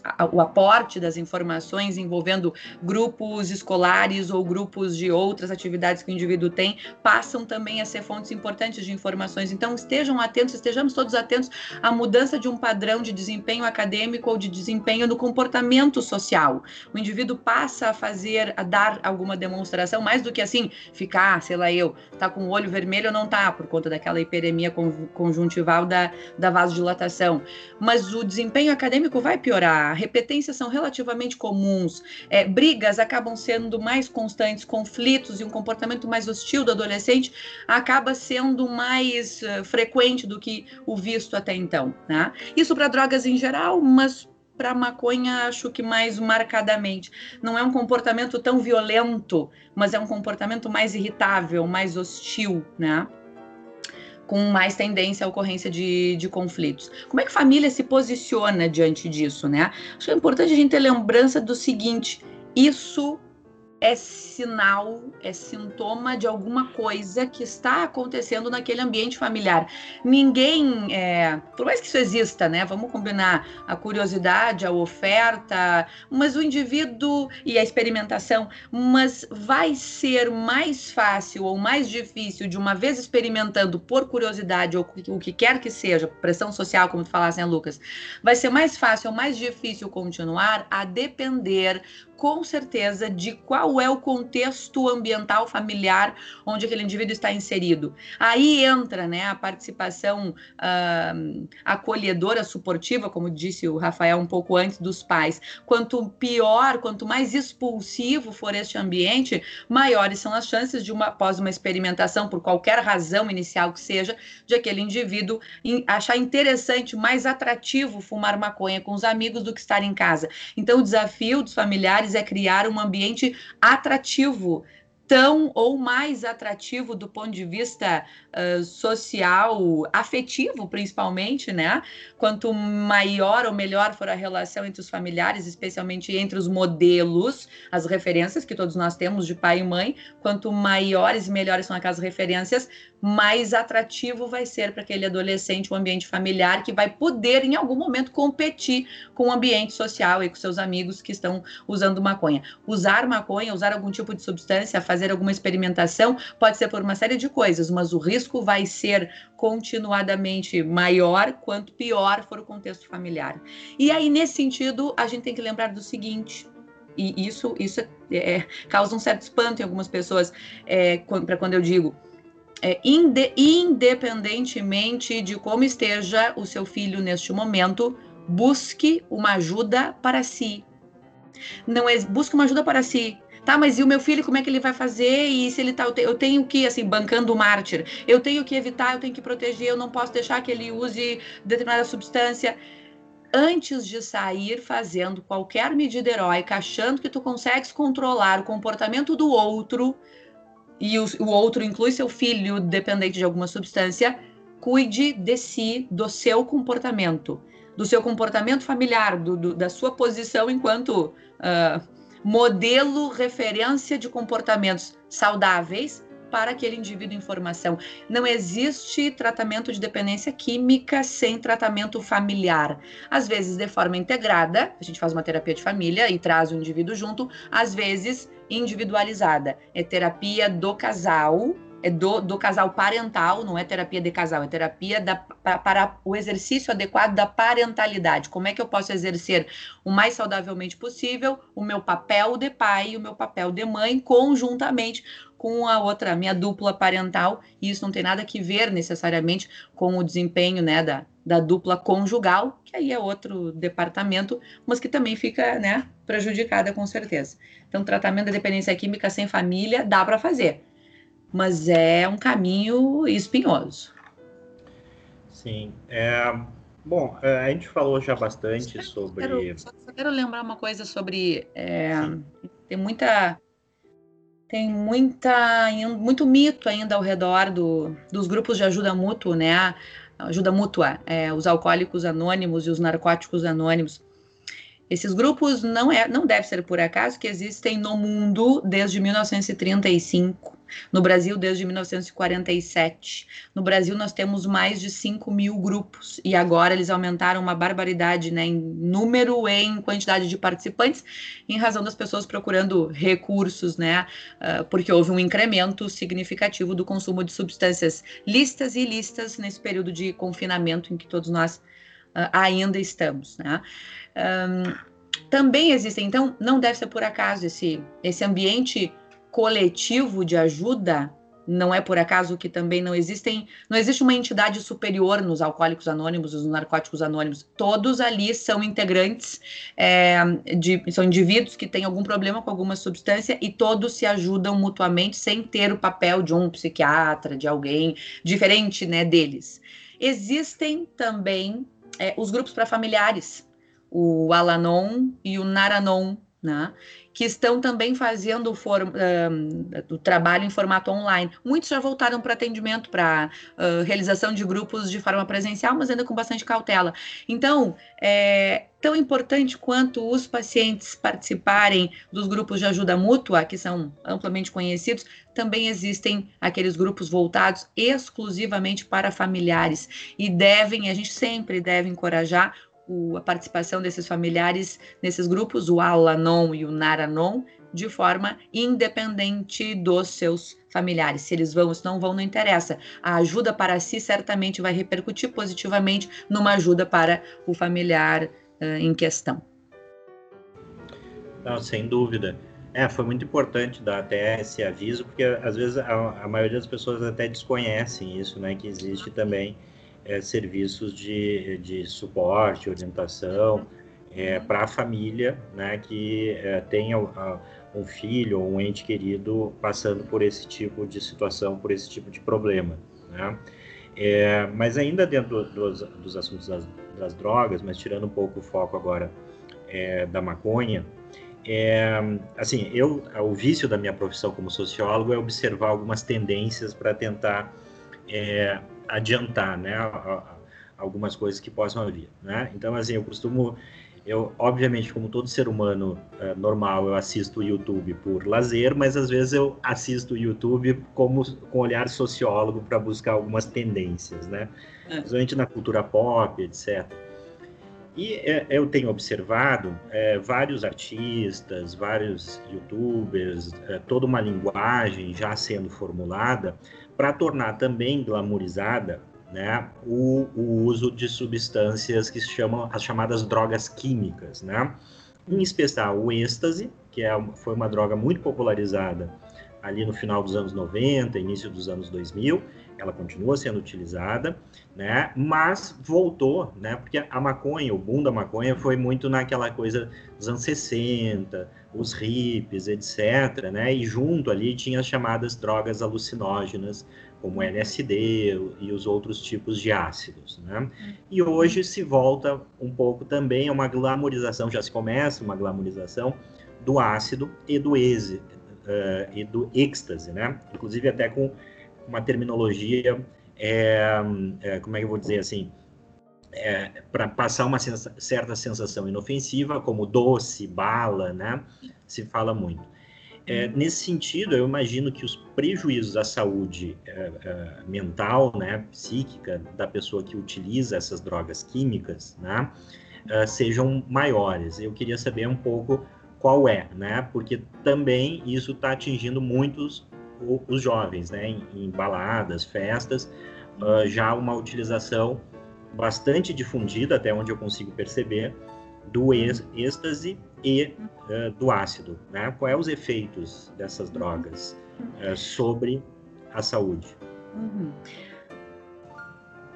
a, o aporte das informações envolvendo grupos escolares ou grupos de outras atividades que o indivíduo tem, passam também a ser fontes importantes de informações. Então, estejam atentos, estejamos todos atentos à mudança de um padrão de desempenho acadêmico ou de desempenho no comportamento social. O indivíduo passa a fazer, a dar alguma demonstração, mais do que assim, ficar, sei lá, eu, tá com o olho vermelho ou não tá, por conta daquela hiperemia conjuntival da, da vasodilatação. Mas o desempenho acadêmico vai piorar, repetências são relativamente comuns, é, brigas acabam sendo mais constantes, conflitos e um comportamento mais hostil do adolescente acaba sendo mais uh, frequente do que o visto até então. Né? Isso para drogas em geral, mas para maconha, acho que mais marcadamente. Não é um comportamento tão violento, mas é um comportamento mais irritável, mais hostil, né? Com mais tendência à ocorrência de, de conflitos. Como é que a família se posiciona diante disso, né? Acho que é importante a gente ter lembrança do seguinte: isso é sinal, é sintoma de alguma coisa que está acontecendo naquele ambiente familiar. Ninguém, é, por mais que isso exista, né? Vamos combinar a curiosidade, a oferta, mas o indivíduo e a experimentação, mas vai ser mais fácil ou mais difícil de uma vez experimentando por curiosidade ou o que quer que seja, pressão social, como tu falasse, né, Lucas? Vai ser mais fácil ou mais difícil continuar a depender com certeza de qual é o contexto ambiental familiar onde aquele indivíduo está inserido. Aí entra né, a participação uh, acolhedora, suportiva, como disse o Rafael um pouco antes dos pais. Quanto pior, quanto mais expulsivo for este ambiente, maiores são as chances de uma após uma experimentação, por qualquer razão inicial que seja, de aquele indivíduo achar interessante, mais atrativo fumar maconha com os amigos do que estar em casa. Então, o desafio dos familiares é criar um ambiente atrativo tão ou mais atrativo do ponto de vista uh, social, afetivo principalmente, né? Quanto maior ou melhor for a relação entre os familiares, especialmente entre os modelos, as referências que todos nós temos de pai e mãe, quanto maiores e melhores são aquelas referências, mais atrativo vai ser para aquele adolescente o um ambiente familiar que vai poder, em algum momento, competir com o ambiente social e com seus amigos que estão usando maconha. Usar maconha, usar algum tipo de substância, fazer alguma experimentação, pode ser por uma série de coisas, mas o risco vai ser continuadamente maior quanto pior for o contexto familiar. E aí, nesse sentido, a gente tem que lembrar do seguinte. E isso, isso é, é, causa um certo espanto em algumas pessoas, é, para quando eu digo é, inde, independentemente de como esteja o seu filho neste momento, busque uma ajuda para si. Não é, busque uma ajuda para si. Tá, mas e o meu filho, como é que ele vai fazer? E se ele tá. Eu tenho que, assim, bancando o mártir. Eu tenho que evitar, eu tenho que proteger, eu não posso deixar que ele use determinada substância. Antes de sair fazendo qualquer medida heróica, achando que tu consegues controlar o comportamento do outro, e o, o outro inclui seu filho dependente de alguma substância, cuide de si, do seu comportamento, do seu comportamento familiar, do, do, da sua posição enquanto uh, modelo, referência de comportamentos saudáveis para aquele indivíduo em formação. Não existe tratamento de dependência química sem tratamento familiar. Às vezes, de forma integrada, a gente faz uma terapia de família e traz o indivíduo junto, às vezes individualizada. É terapia do casal, é do, do casal parental, não é terapia de casal, é terapia da, para, para o exercício adequado da parentalidade. Como é que eu posso exercer o mais saudavelmente possível o meu papel de pai e o meu papel de mãe conjuntamente com a outra, minha dupla parental, e isso não tem nada que ver necessariamente com o desempenho né, da, da dupla conjugal, que aí é outro departamento, mas que também fica né, prejudicada com certeza. Então, tratamento da dependência química sem família dá para fazer, mas é um caminho espinhoso. Sim. É, bom, é, a gente falou já bastante só sobre. Quero, só, só, quero lembrar uma coisa sobre. É, tem muita tem muita, muito mito ainda ao redor do, dos grupos de ajuda mútua, né? Ajuda mútua, é, os alcoólicos anônimos e os narcóticos anônimos. Esses grupos não é, não deve ser por acaso que existem no mundo desde 1935, no Brasil desde 1947. No Brasil nós temos mais de 5 mil grupos e agora eles aumentaram uma barbaridade né, em número e em quantidade de participantes, em razão das pessoas procurando recursos, né, uh, porque houve um incremento significativo do consumo de substâncias listas e ilícitas nesse período de confinamento em que todos nós uh, ainda estamos. Né? Um, também existem, então, não deve ser por acaso esse, esse ambiente coletivo de ajuda. Não é por acaso que também não existem, não existe uma entidade superior nos alcoólicos anônimos, nos narcóticos anônimos. Todos ali são integrantes, é, de, são indivíduos que têm algum problema com alguma substância e todos se ajudam mutuamente sem ter o papel de um psiquiatra, de alguém diferente né, deles. Existem também é, os grupos para familiares, o Alanon e o Naranon, né? Que estão também fazendo o, trabalho em formato online. Muitos já voltaram para atendimento, para uh, realização de grupos de forma presencial, mas ainda com bastante cautela. Então, é tão importante quanto os pacientes participarem dos grupos de ajuda mútua, que são amplamente conhecidos, também existem aqueles grupos voltados exclusivamente para familiares e devem, a gente sempre deve encorajar o, a participação desses familiares nesses grupos, o Alanon e o Naranon, de forma independente dos seus familiares. Se eles vão se não vão, não interessa. A ajuda para si certamente vai repercutir positivamente numa ajuda para o familiar uh, em questão. Não, sem dúvida. É, foi muito importante dar até esse aviso, porque às vezes a, a maioria das pessoas até desconhecem isso, né? Que existe também é, serviços de, de suporte, orientação é, para a família né, que é, tenha um filho ou um ente querido passando por esse tipo de situação, por esse tipo de problema. Né? É, mas ainda dentro dos, dos assuntos das, das, drogas, mas tirando um pouco o foco agora é, da maconha, é, assim, eu, o vício da minha profissão como sociólogo é observar algumas tendências para tentar é, adiantar, né, algumas coisas que possam vir, né? Então, assim, eu costumo, eu, obviamente, como todo ser humano é, normal, eu assisto o YouTube por lazer, mas às vezes eu assisto o YouTube como com olhar sociólogo para buscar algumas tendências, né? É. Principalmente na cultura pop, etc. E é, eu tenho observado é, vários artistas, vários youtubers, é, toda uma linguagem já sendo formulada para tornar também glamorizada né, o, o, uso de substâncias que se chamam as chamadas drogas químicas, né? Em especial o êxtase, que é, foi uma droga muito popularizada ali no final dos anos 90, início dos anos 2000, ela continua sendo utilizada, né? Mas voltou, né? Porque a maconha, o boom da maconha foi muito naquela coisa dos anos 60, os hippies, etc., né? E junto ali tinha as chamadas drogas alucinógenas, como LSD e os outros tipos de ácidos, né? E hoje se volta um pouco também a uma glamorização, já se começa uma glamorização do ácido e do êxi, uh, e do êxtase, né? Inclusive até com uma terminologia, é, é, como é que eu vou dizer assim, é, para passar uma sensa certa sensação inofensiva, como doce, bala, né? Se fala muito. É, uhum. nesse sentido, eu imagino que os prejuízos à saúde é, é, mental, né, psíquica da pessoa que utiliza essas drogas químicas, né, é, sejam maiores. Eu queria saber um pouco qual é, né, porque também isso está atingindo muitos os jovens, né, em, em baladas, festas, uh, já uma utilização bastante difundida, até onde eu consigo perceber, do êxtase e uh, do ácido. Né? Quais os efeitos dessas drogas uh, sobre a saúde? Uhum.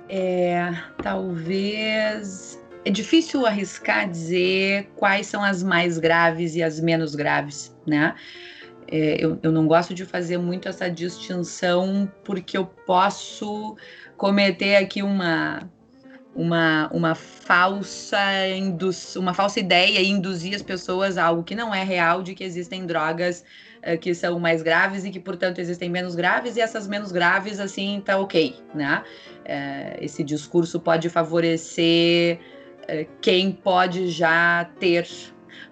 É, talvez é difícil arriscar dizer quais são as mais graves e as menos graves, né? É, eu, eu não gosto de fazer muito essa distinção porque eu posso cometer aqui uma uma, uma falsa uma falsa ideia e induzir as pessoas a algo que não é real de que existem drogas uh, que são mais graves e que portanto existem menos graves e essas menos graves assim tá ok né uh, esse discurso pode favorecer uh, quem pode já ter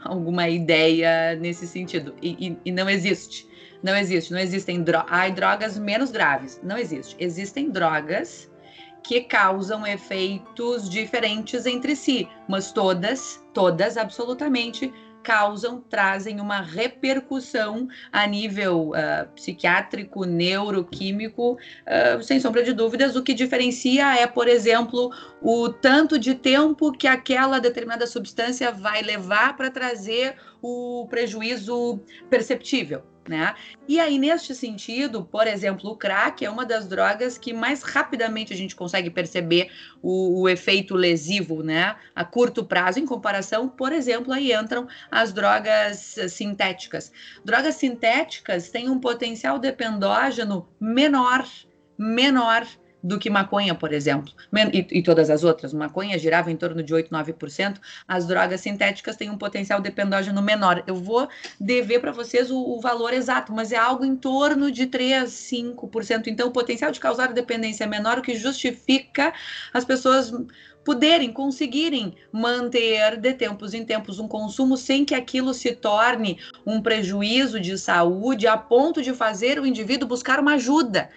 alguma ideia nesse sentido. E, e, e não existe. Não existe. Não existem dro Ai, drogas menos graves. Não existe. Existem drogas que causam efeitos diferentes entre si, mas todas, todas absolutamente causam, trazem uma repercussão a nível uh, psiquiátrico, neuroquímico, uh, sem sombra de dúvidas. O que diferencia é, por exemplo, o tanto de tempo que aquela determinada substância vai levar para trazer o prejuízo perceptível né? E aí, neste sentido, por exemplo, o crack é uma das drogas que mais rapidamente a gente consegue perceber o, o, efeito lesivo, né? A curto prazo, em comparação, por exemplo, aí entram as drogas sintéticas. Drogas sintéticas têm um potencial dependógeno menor, menor do que maconha, por exemplo, e, e, todas as outras. Maconha girava em torno de 8, 9%. As drogas sintéticas têm um potencial dependógeno menor. Eu vou dever para vocês o, o, valor exato, mas é algo em torno de 3, 5%. Então, o potencial de causar dependência é menor, o que justifica as pessoas poderem, conseguirem manter de tempos em tempos um consumo sem que aquilo se torne um prejuízo de saúde a ponto de fazer o indivíduo buscar uma ajuda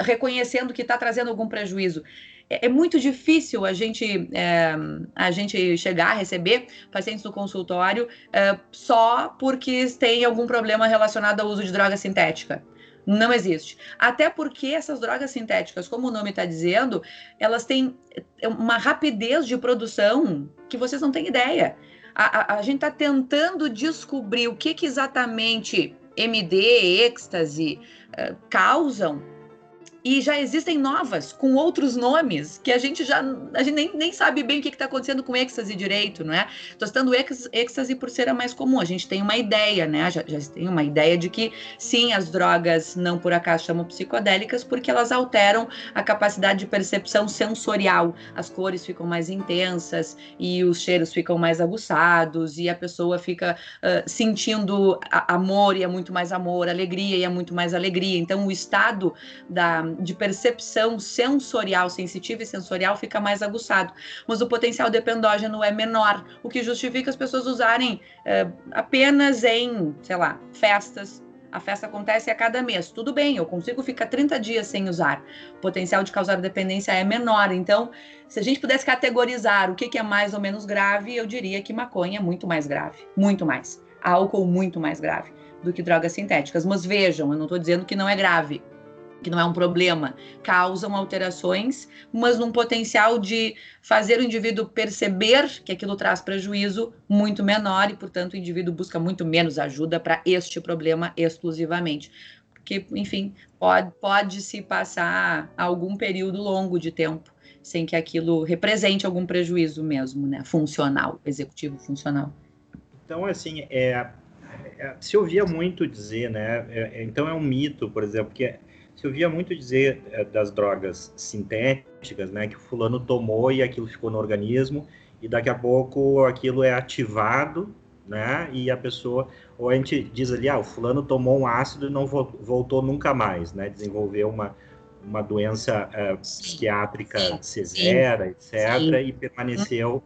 reconhecendo que está trazendo algum prejuízo. É, é, muito difícil a gente, é, a gente chegar a receber pacientes no consultório é, só porque tem algum problema relacionado ao uso de droga sintética. Não existe. Até porque essas drogas sintéticas, como o nome está dizendo, elas têm uma rapidez de produção que vocês não têm ideia. A, a, a gente está tentando descobrir o que, que exatamente MD, êxtase causam e já existem novas, com outros nomes, que a gente já a gente nem, nem sabe bem o que está acontecendo com êxtase direito, não é? Estou citando êxtase por ser a mais comum. A gente tem uma ideia, né? Já, já tem uma ideia de que sim, as drogas não por acaso chamam psicodélicas, porque elas alteram a capacidade de percepção sensorial. As cores ficam mais intensas e os cheiros ficam mais aguçados, e a pessoa fica uh, sentindo amor e é muito mais amor, alegria e é muito mais alegria. Então, o estado da de percepção sensorial, sensitiva e sensorial fica mais aguçado. Mas o potencial dependógeno é menor, o que justifica as pessoas usarem é, apenas em, sei lá, festas. A festa acontece a cada mês. Tudo bem, eu consigo ficar 30 dias sem usar. O potencial de causar dependência é menor. Então, se a gente pudesse categorizar o que, que é mais ou menos grave, eu diria que maconha é muito mais grave. Muito mais. Álcool muito mais grave do que drogas sintéticas. Mas vejam, eu não estou dizendo que não é grave que não é um problema, causam alterações, mas num potencial de fazer o indivíduo perceber que aquilo traz prejuízo muito menor e, portanto, o indivíduo busca muito menos ajuda para este problema exclusivamente. Porque, enfim, pode, pode se passar algum período longo de tempo sem que aquilo represente algum prejuízo mesmo, né? Funcional, executivo funcional. Então, assim, é, é se ouvia muito dizer, né? É, então é um mito, por exemplo, que se ouvia muito dizer é, das drogas sintéticas, né, que o fulano tomou e aquilo ficou no organismo e daqui a pouco aquilo é ativado, né, e a pessoa, ou a gente diz ali, ah, o fulano tomou um ácido e não voltou nunca mais, né, desenvolveu uma, uma doença uh, psiquiátrica Sim. severa, etc., Sim. e permaneceu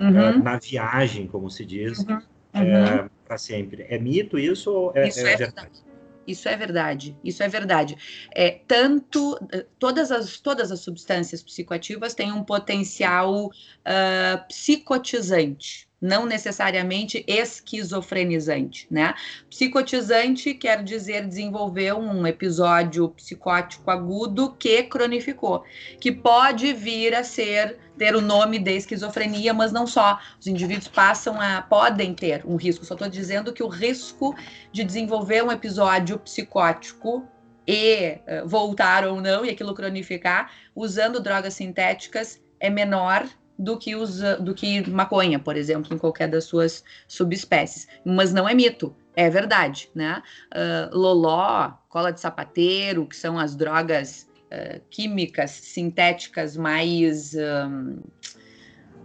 uhum. uh, na viagem, como se diz, uhum. Uhum. Uh, para sempre. É mito isso ou é, isso é, é verdade? Isso é verdade, isso é verdade. É, tanto todas as, todas as substâncias psicoativas têm um potencial uh, psicotizante, não necessariamente esquizofrenizante, né? Psicotizante quer dizer desenvolver um episódio psicótico agudo que cronificou, que pode vir a ser ter o nome de esquizofrenia, mas não só. Os indivíduos passam a podem ter um risco. Só estou dizendo que o risco de desenvolver um episódio psicótico e uh, voltar ou não e aquilo cronificar usando drogas sintéticas é menor do que, usa, do que maconha, por exemplo, em qualquer das suas subespécies. Mas não é mito, é verdade, né? Uh, loló, cola de sapateiro, que são as drogas uh, químicas sintéticas mais. Um,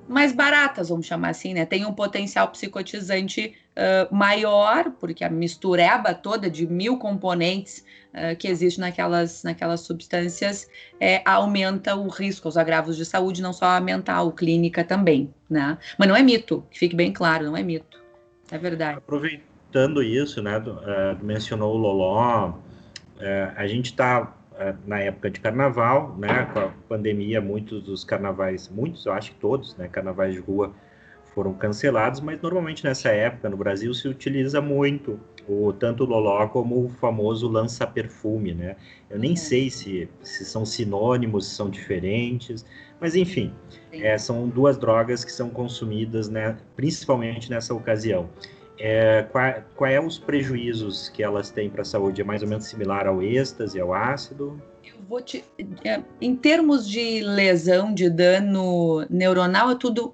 mais baratas, vamos chamar assim, né? Tem um potencial psicotizante uh, maior, porque a mistureba toda de mil componentes uh, que existe naquelas, naquelas substâncias é, aumenta o risco, os agravos de saúde, não só mental, clínica também, né? Mas não é mito, que fique bem claro, não é mito, é verdade. Aproveitando isso, né, do, uh, mencionou o Loló, a gente está na época de carnaval, né, com a pandemia, muitos dos carnavais, muitos, eu acho que todos, né, carnavais de rua foram cancelados, mas normalmente nessa época no Brasil se utiliza muito o tanto o loló como o famoso lança-perfume, né? Eu nem uhum. sei se, se são sinônimos, se são diferentes, mas enfim, é, são duas drogas que são consumidas, né, principalmente nessa ocasião. É, qual, qual é os prejuízos que elas têm para a saúde? É mais ou menos similar ao êxtase, ao ácido? Eu vou te, é, em termos de lesão, de dano neuronal, é tudo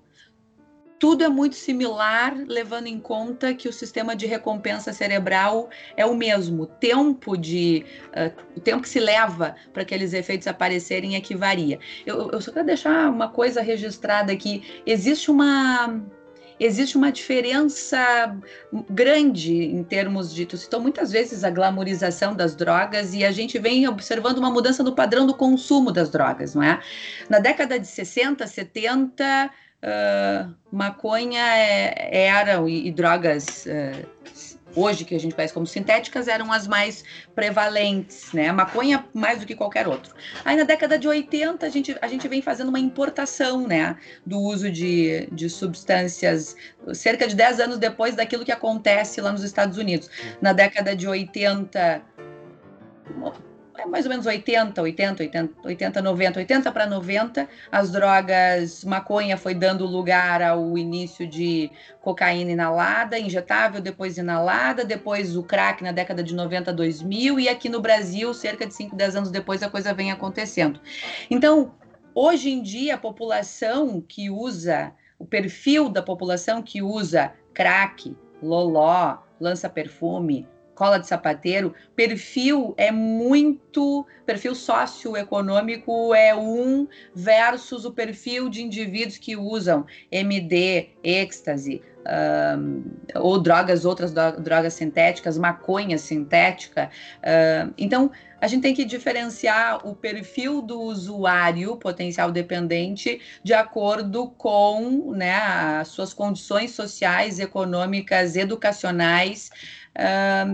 tudo é muito similar, levando em conta que o sistema de recompensa cerebral é o mesmo. O tempo de uh, o tempo que se leva para aqueles efeitos aparecerem é que varia. Eu, eu só quero deixar uma coisa registrada aqui. Existe uma existe uma diferença grande em termos de. Tu citou muitas vezes a glamorização das drogas e a gente vem observando uma mudança no padrão do consumo das drogas, não é? Na década de 60, 70, uh, maconha é, era e, e drogas. Uh, hoje que a gente conhece como sintéticas eram as mais prevalentes, né? A maconha mais do que qualquer outro. Aí na década de 80 a gente, a gente vem fazendo uma importação, né, do uso de, de substâncias cerca de 10 anos depois daquilo que acontece lá nos Estados Unidos. Na década de 80 é mais ou menos 80, 80, 80, 80, 90, 80 para 90, as drogas, maconha foi dando lugar ao início de cocaína inalada, injetável, depois inalada, depois o crack na década de 90, 2000 e aqui no Brasil, cerca de 5, 10 anos depois, a coisa vem acontecendo. Então, hoje em dia, a população que usa, o perfil da população que usa crack, loló, lança perfume, escola de sapateiro, perfil é muito. Perfil socioeconômico é um versus o perfil de indivíduos que usam MD, êxtase, um, ou drogas, outras drogas sintéticas, maconha sintética. Uh, então, a gente tem que diferenciar o perfil do usuário potencial dependente de acordo com né, as suas condições sociais, econômicas, educacionais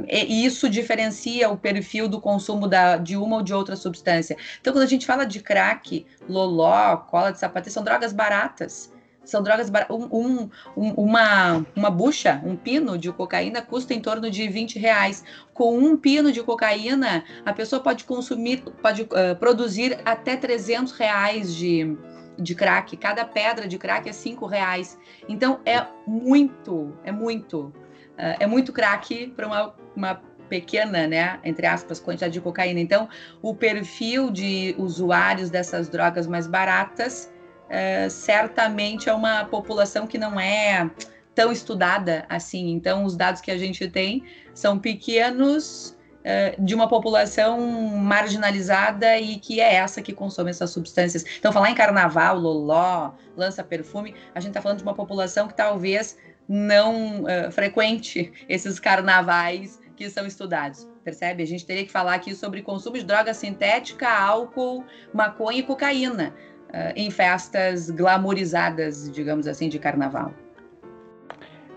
e isso diferencia o perfil do consumo da, de uma ou de outra substância. Então, quando a gente fala de crack, loló, cola de sapato, são drogas baratas. São drogas baratas. Um, um, uma, uma bucha, um pino de cocaína custa em torno de 20 reais. Com um pino de cocaína, a pessoa pode consumir, pode uh, produzir até 300 reais de, de crack. Cada pedra de crack é 5 reais. Então é muito, é muito. É muito crack para uma, uma pequena, né, entre aspas, quantidade de cocaína. Então, o perfil de usuários dessas drogas mais baratas uh, certamente é uma população que não é tão estudada assim. Então, os dados que a gente tem são pequenos uh, de uma população marginalizada e que é essa que consome essas substâncias. Então, falar em carnaval, loló, lança perfume, a gente está falando de uma população que talvez não uh, frequente esses carnavais que são estudados, percebe? A gente teria que falar aqui sobre consumo de droga sintética, álcool, maconha e cocaína uh, em festas glamorizadas, digamos assim, de carnaval.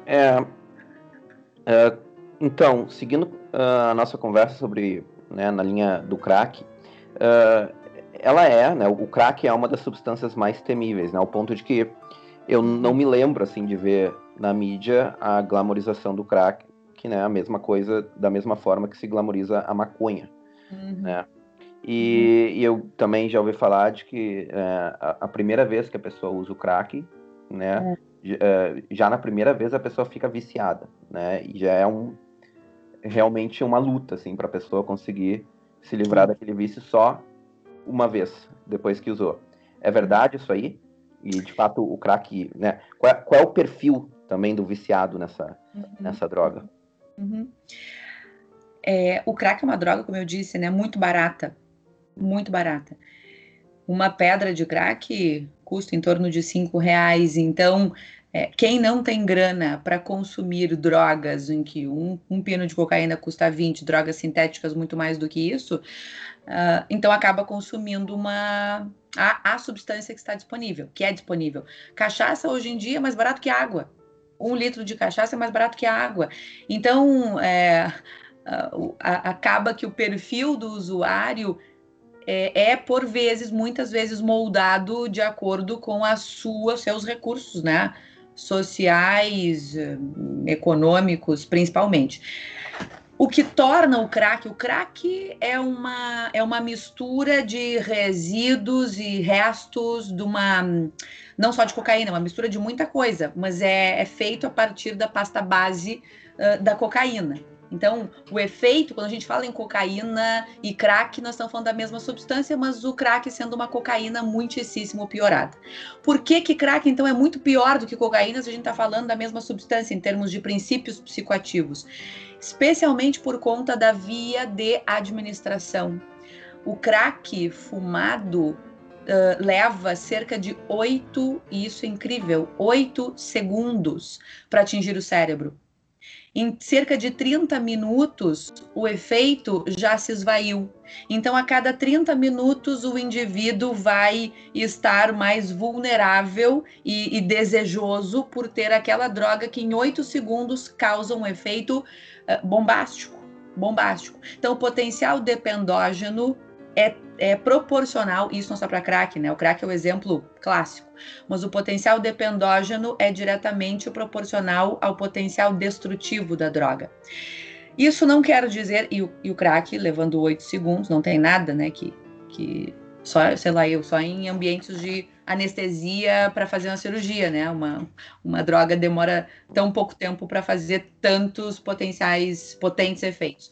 É, é então, seguindo uh, a nossa conversa sobre, né, na linha do crack, ela é, né, o crack é uma das substâncias mais temíveis, né, ao ponto de que eu não me lembro, assim, de ver na mídia a glamorização do crack, que é né, a mesma coisa, da mesma forma que se glamoriza a maconha, uhum. né? E, uhum. e, eu também já ouvi falar de que é, a, a, primeira vez que a pessoa usa o crack, né, é. é já na primeira vez a pessoa fica viciada, né? E já é um realmente uma luta assim para a pessoa conseguir se livrar daquele vício só uma vez depois que usou. É verdade isso aí? E de fato o crack, né? Qual é, qual é o perfil também do viciado nessa, uhum. nessa droga. Uhum. É, o crack é uma droga, como eu disse, né, muito barata, muito barata. Uma pedra de crack custa em torno de cinco reais. Então, é, quem não tem grana para consumir drogas em que um, um, pino de cocaína custa 20, drogas sintéticas muito mais do que isso, uh, então acaba consumindo uma a, a substância que está disponível, que é disponível. Cachaça hoje em dia é mais barato que água um litro de cachaça é mais barato que a água. Então, é, acaba que o perfil do usuário é, é, por vezes, muitas vezes, moldado de acordo com a sua, seus recursos, né? Sociais, econômicos, principalmente. O que torna o crack, o crack é uma, é uma mistura de resíduos e restos de uma não só de cocaína, é uma mistura de muita coisa, mas é, é feito a partir da pasta base uh, da cocaína. Então, o efeito, quando a gente fala em cocaína e crack, nós estamos falando da mesma substância, mas o crack sendo uma cocaína muitíssimo piorada. Por que que crack, então, é muito pior do que cocaína se a gente está falando da mesma substância em termos de princípios psicoativos? Especialmente por conta da via de administração. O crack fumado Uh, leva cerca de oito, e isso é incrível, oito segundos para atingir o cérebro. Em cerca de 30 minutos, o efeito já se esvaiu. Então, a cada 30 minutos, o indivíduo vai estar mais vulnerável e, e desejoso por ter aquela droga que em 8 segundos causa um efeito uh, bombástico. Bombástico. Então, o potencial dependógeno é, é proporcional, isso não só para crack, né? O crack é o exemplo clássico, mas o potencial dependógeno é diretamente proporcional ao potencial destrutivo da droga. Isso não quer dizer, e o, e o crack, levando oito segundos, não tem nada, né, que, que só, sei lá, eu, só em ambientes de anestesia para fazer uma cirurgia, né? Uma, uma droga demora tão pouco tempo para fazer tantos potenciais, potentes efeitos.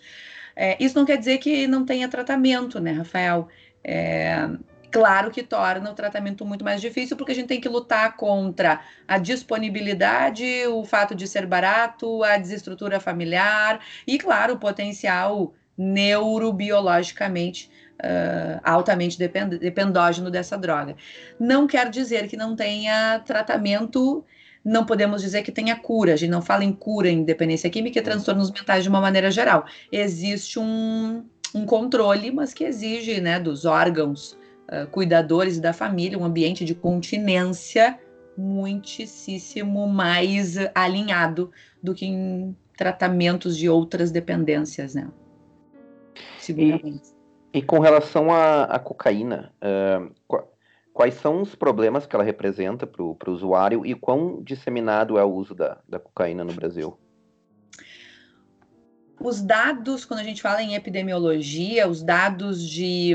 É, isso não quer dizer que não tenha tratamento, né, Rafael? É, claro que torna o tratamento muito mais difícil, porque a gente tem que lutar contra a disponibilidade, o fato de ser barato, a desestrutura familiar e, claro, o potencial neurobiologicamente uh, altamente depend dependógeno dessa droga. Não quer dizer que não tenha tratamento não podemos dizer que tenha cura. A gente não fala em cura em dependência química e transtornos mentais de uma maneira geral. Existe um, um controle, mas que exige né, dos órgãos uh, cuidadores da família um ambiente de continência muitíssimo mais alinhado do que em tratamentos de outras dependências, né? Seguramente. E, e com relação à cocaína, uh, quais são os problemas que ela representa para o usuário e quão disseminado é o uso da, da cocaína no Brasil? Os dados, quando a gente fala em epidemiologia, os dados de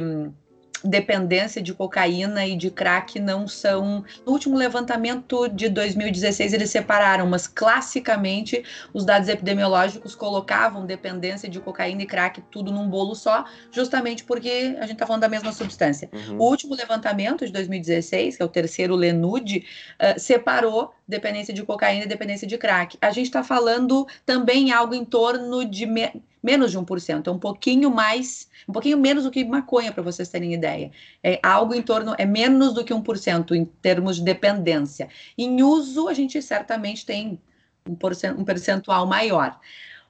dependência de cocaína e de crack não são. No último levantamento de 2016, eles separaram, mas classicamente os dados epidemiológicos colocavam dependência de cocaína e crack tudo num bolo só, justamente porque a gente está falando da mesma substância. Uhum. O último levantamento de 2016, que é o terceiro Lenude, uh, separou dependência de cocaína e dependência de crack. A gente está falando também algo em torno de me menos de 1%, é um pouquinho mais, um pouquinho menos do que maconha, para vocês terem ideia. É algo em torno, é menos do que 1% em termos de dependência. Em uso, a gente certamente tem um, percentual maior.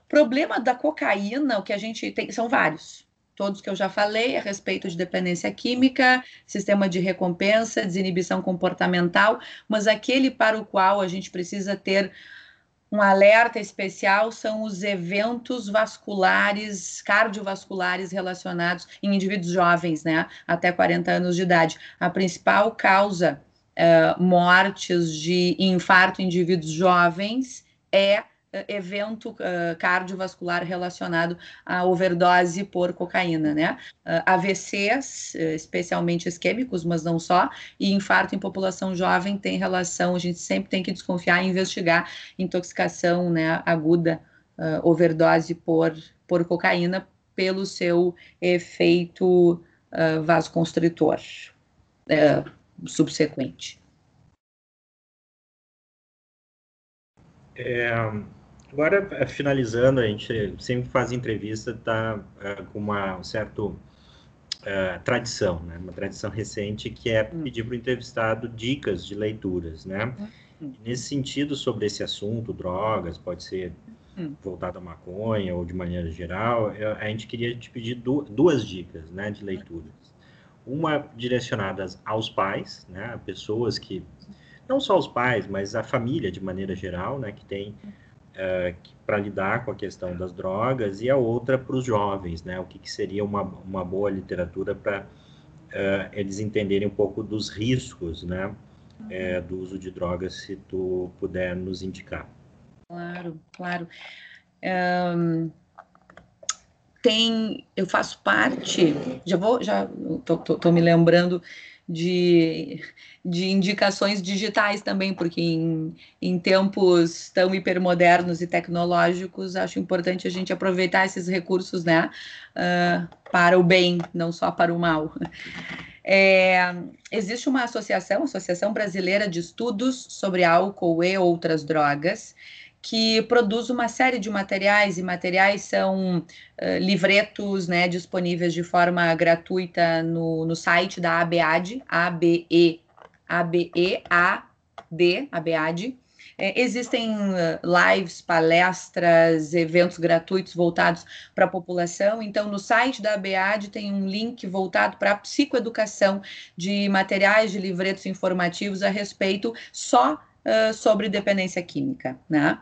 O problema da cocaína, o que a gente tem, são vários. Todos que eu já falei a respeito de dependência química, sistema de recompensa, desinibição comportamental, mas aquele para o qual a gente precisa ter um alerta especial são os eventos vasculares, cardiovasculares relacionados em indivíduos jovens, né, até 40 anos de idade. A principal causa uh, mortes de infarto em indivíduos jovens é evento uh, cardiovascular relacionado à overdose por cocaína, né? Uh, AVCs, especialmente isquêmicos, mas não só, e infarto em população jovem tem relação, a gente sempre tem que desconfiar e investigar intoxicação né, aguda, uh, overdose por, por cocaína, pelo seu efeito vasoconstritor subsequente. É, Agora, é, finalizando, a gente sempre faz entrevista, tá uh, com uma um certo uh, tradição, né? Uma tradição recente que é hum. pedir para o entrevistado dicas de leituras, né? Hum. Nesse sentido, sobre esse assunto, drogas, pode ser hum. voltado à maconha ou de maneira geral, eu, a gente queria te pedir du duas dicas, né, de leituras. Uma direcionadas aos pais, né, pessoas que não só os pais, mas a família de maneira geral, né, que tem uh, para lidar com a questão das drogas e a outra para os jovens, né? O que, que, seria uma, uma boa literatura para uh, eles entenderem um pouco dos riscos, né? É, do uso de drogas, se tu puder nos indicar. Claro, claro. Um, tem, eu faço parte, já vou, já tô, tô, tô me lembrando de, de indicações digitais também, porque em, em tempos tão hipermodernos e tecnológicos, acho importante a gente aproveitar esses recursos né, uh, para o bem, não só para o mal. É, existe uma associação, Associação Brasileira de Estudos sobre Álcool e Outras Drogas, que produz uma série de materiais, e materiais são uh, livretos né, disponíveis de forma gratuita no, no site da ABEAD, A-B-E, A-B-E-A-D, ABEAD. É, existem lives, palestras, eventos gratuitos voltados para a população. Então, no site da ABEAD tem um link voltado para a psicoeducação de materiais, de livretos informativos a respeito só uh, sobre dependência química, né?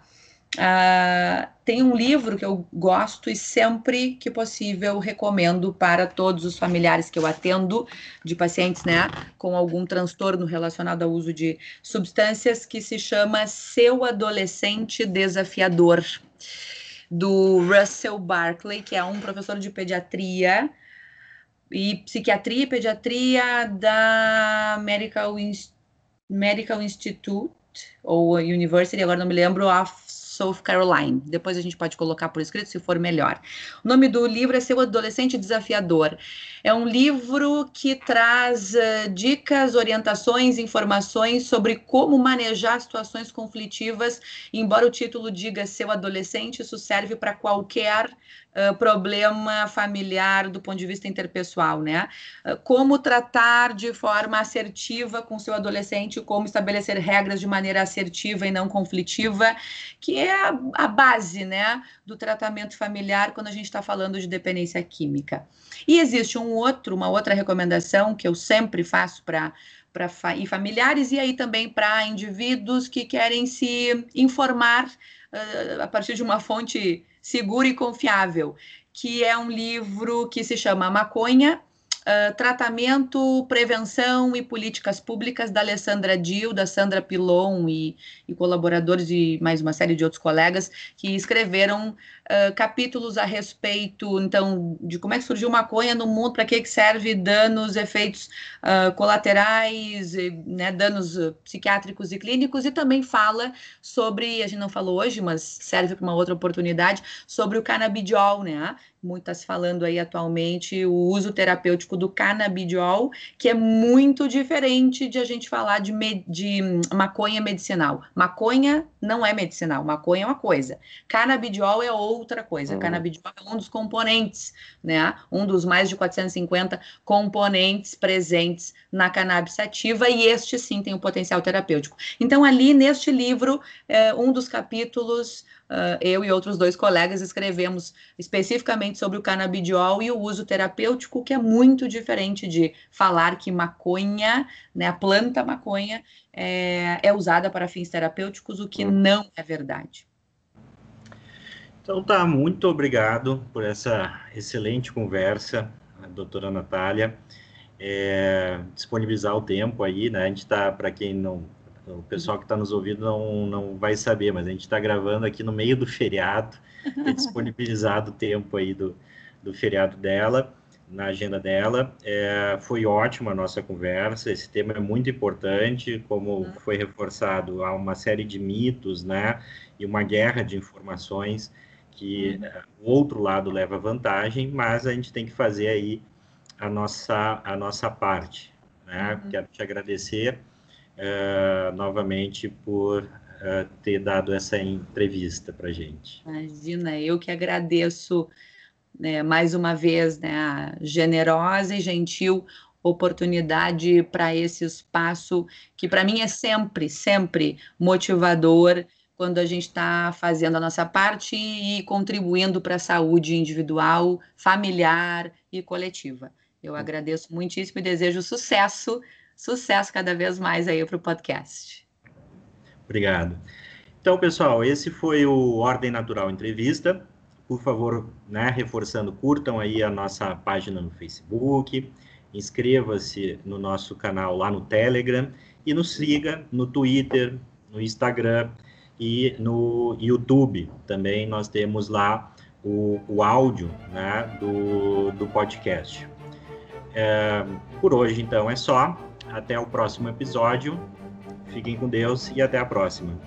Uh, tem um livro que eu gosto e sempre que possível recomendo para todos os familiares que eu atendo de pacientes, né, com algum transtorno relacionado ao uso de substâncias, que se chama Seu Adolescente Desafiador, do Russell Barkley, que é um professor de pediatria e psiquiatria e pediatria da Medical, Medical Institute ou University, agora não me lembro, of South Caroline. Depois a gente pode colocar por escrito se for melhor. O nome do livro é Seu Adolescente Desafiador. É um livro que traz uh, dicas, orientações, informações sobre como manejar situações conflitivas. Embora o título diga Seu Adolescente, isso serve para qualquer problema familiar do ponto de vista interpessoal, né? Como tratar de forma assertiva com seu adolescente, como estabelecer regras de maneira assertiva e não conflitiva, que é a, base, né, do tratamento familiar quando a gente está falando de dependência química. E existe um outro, uma outra recomendação que eu sempre faço para para fa familiares e aí também para indivíduos que querem se informar uh, a partir de uma fonte segura e confiável, que é um livro que se chama Maconha, Uh, tratamento, prevenção e políticas públicas da Alessandra Dil, da Sandra Pilon e, e, colaboradores e mais uma série de outros colegas que escreveram uh, capítulos a respeito, então, de como é que surgiu maconha no mundo, para que, que serve, danos, efeitos uh, colaterais, né, danos psiquiátricos e clínicos, e também fala sobre, a gente não falou hoje, mas serve para uma outra oportunidade, sobre o canabidiol, né? muito está se falando aí atualmente o uso terapêutico do canabidiol, que é muito diferente de a gente falar de, de maconha medicinal. Maconha não é medicinal, maconha é uma coisa. Canabidiol é outra coisa. Uhum. Canabidiol é um dos componentes, né? Um dos mais de 450 componentes presentes na cannabis sativa, e este sim tem um potencial terapêutico. Então, ali neste livro, é, um dos capítulos uh, eu e outros dois colegas escrevemos especificamente sobre o canabidiol e o uso terapêutico, que é muito diferente de falar que maconha, né, a planta maconha, é, é usada para fins terapêuticos, o que não é verdade. Então tá, muito obrigado por essa excelente conversa, doutora Natália. É, disponibilizar o tempo aí, né? A gente está, para quem não o pessoal que está nos ouvindo não, não vai saber, mas a gente está gravando aqui no meio do feriado, e disponibilizado o tempo aí do, do feriado dela, na agenda dela. É, foi ótima a nossa conversa, esse tema é muito importante, como uhum. foi reforçado, há uma série de mitos, né, e uma guerra de informações que. É, o outro lado leva vantagem, mas a gente tem que fazer aí a nossa, a nossa parte. Né? Uhum. Quero te agradecer uh, novamente por uh, ter dado essa entrevista para gente. Imagina, eu que agradeço né, mais uma vez né, a generosa e gentil oportunidade para esse espaço que para mim é sempre, sempre motivador quando a gente está fazendo a nossa parte e contribuindo para a saúde individual, familiar e coletiva. Eu agradeço muitíssimo e desejo sucesso Sucesso cada vez mais aí para o podcast. Obrigado. Então, pessoal, esse foi o Ordem Natural Entrevista. Por favor, né, reforçando, curtam aí a nossa página no Facebook, inscreva-se no nosso canal lá no Telegram e nos siga no Twitter, no Instagram e no YouTube. Também nós temos lá o, o áudio né, do, do podcast. É, por hoje, então, é só. Até o próximo episódio. Fiquem com Deus e até a próxima.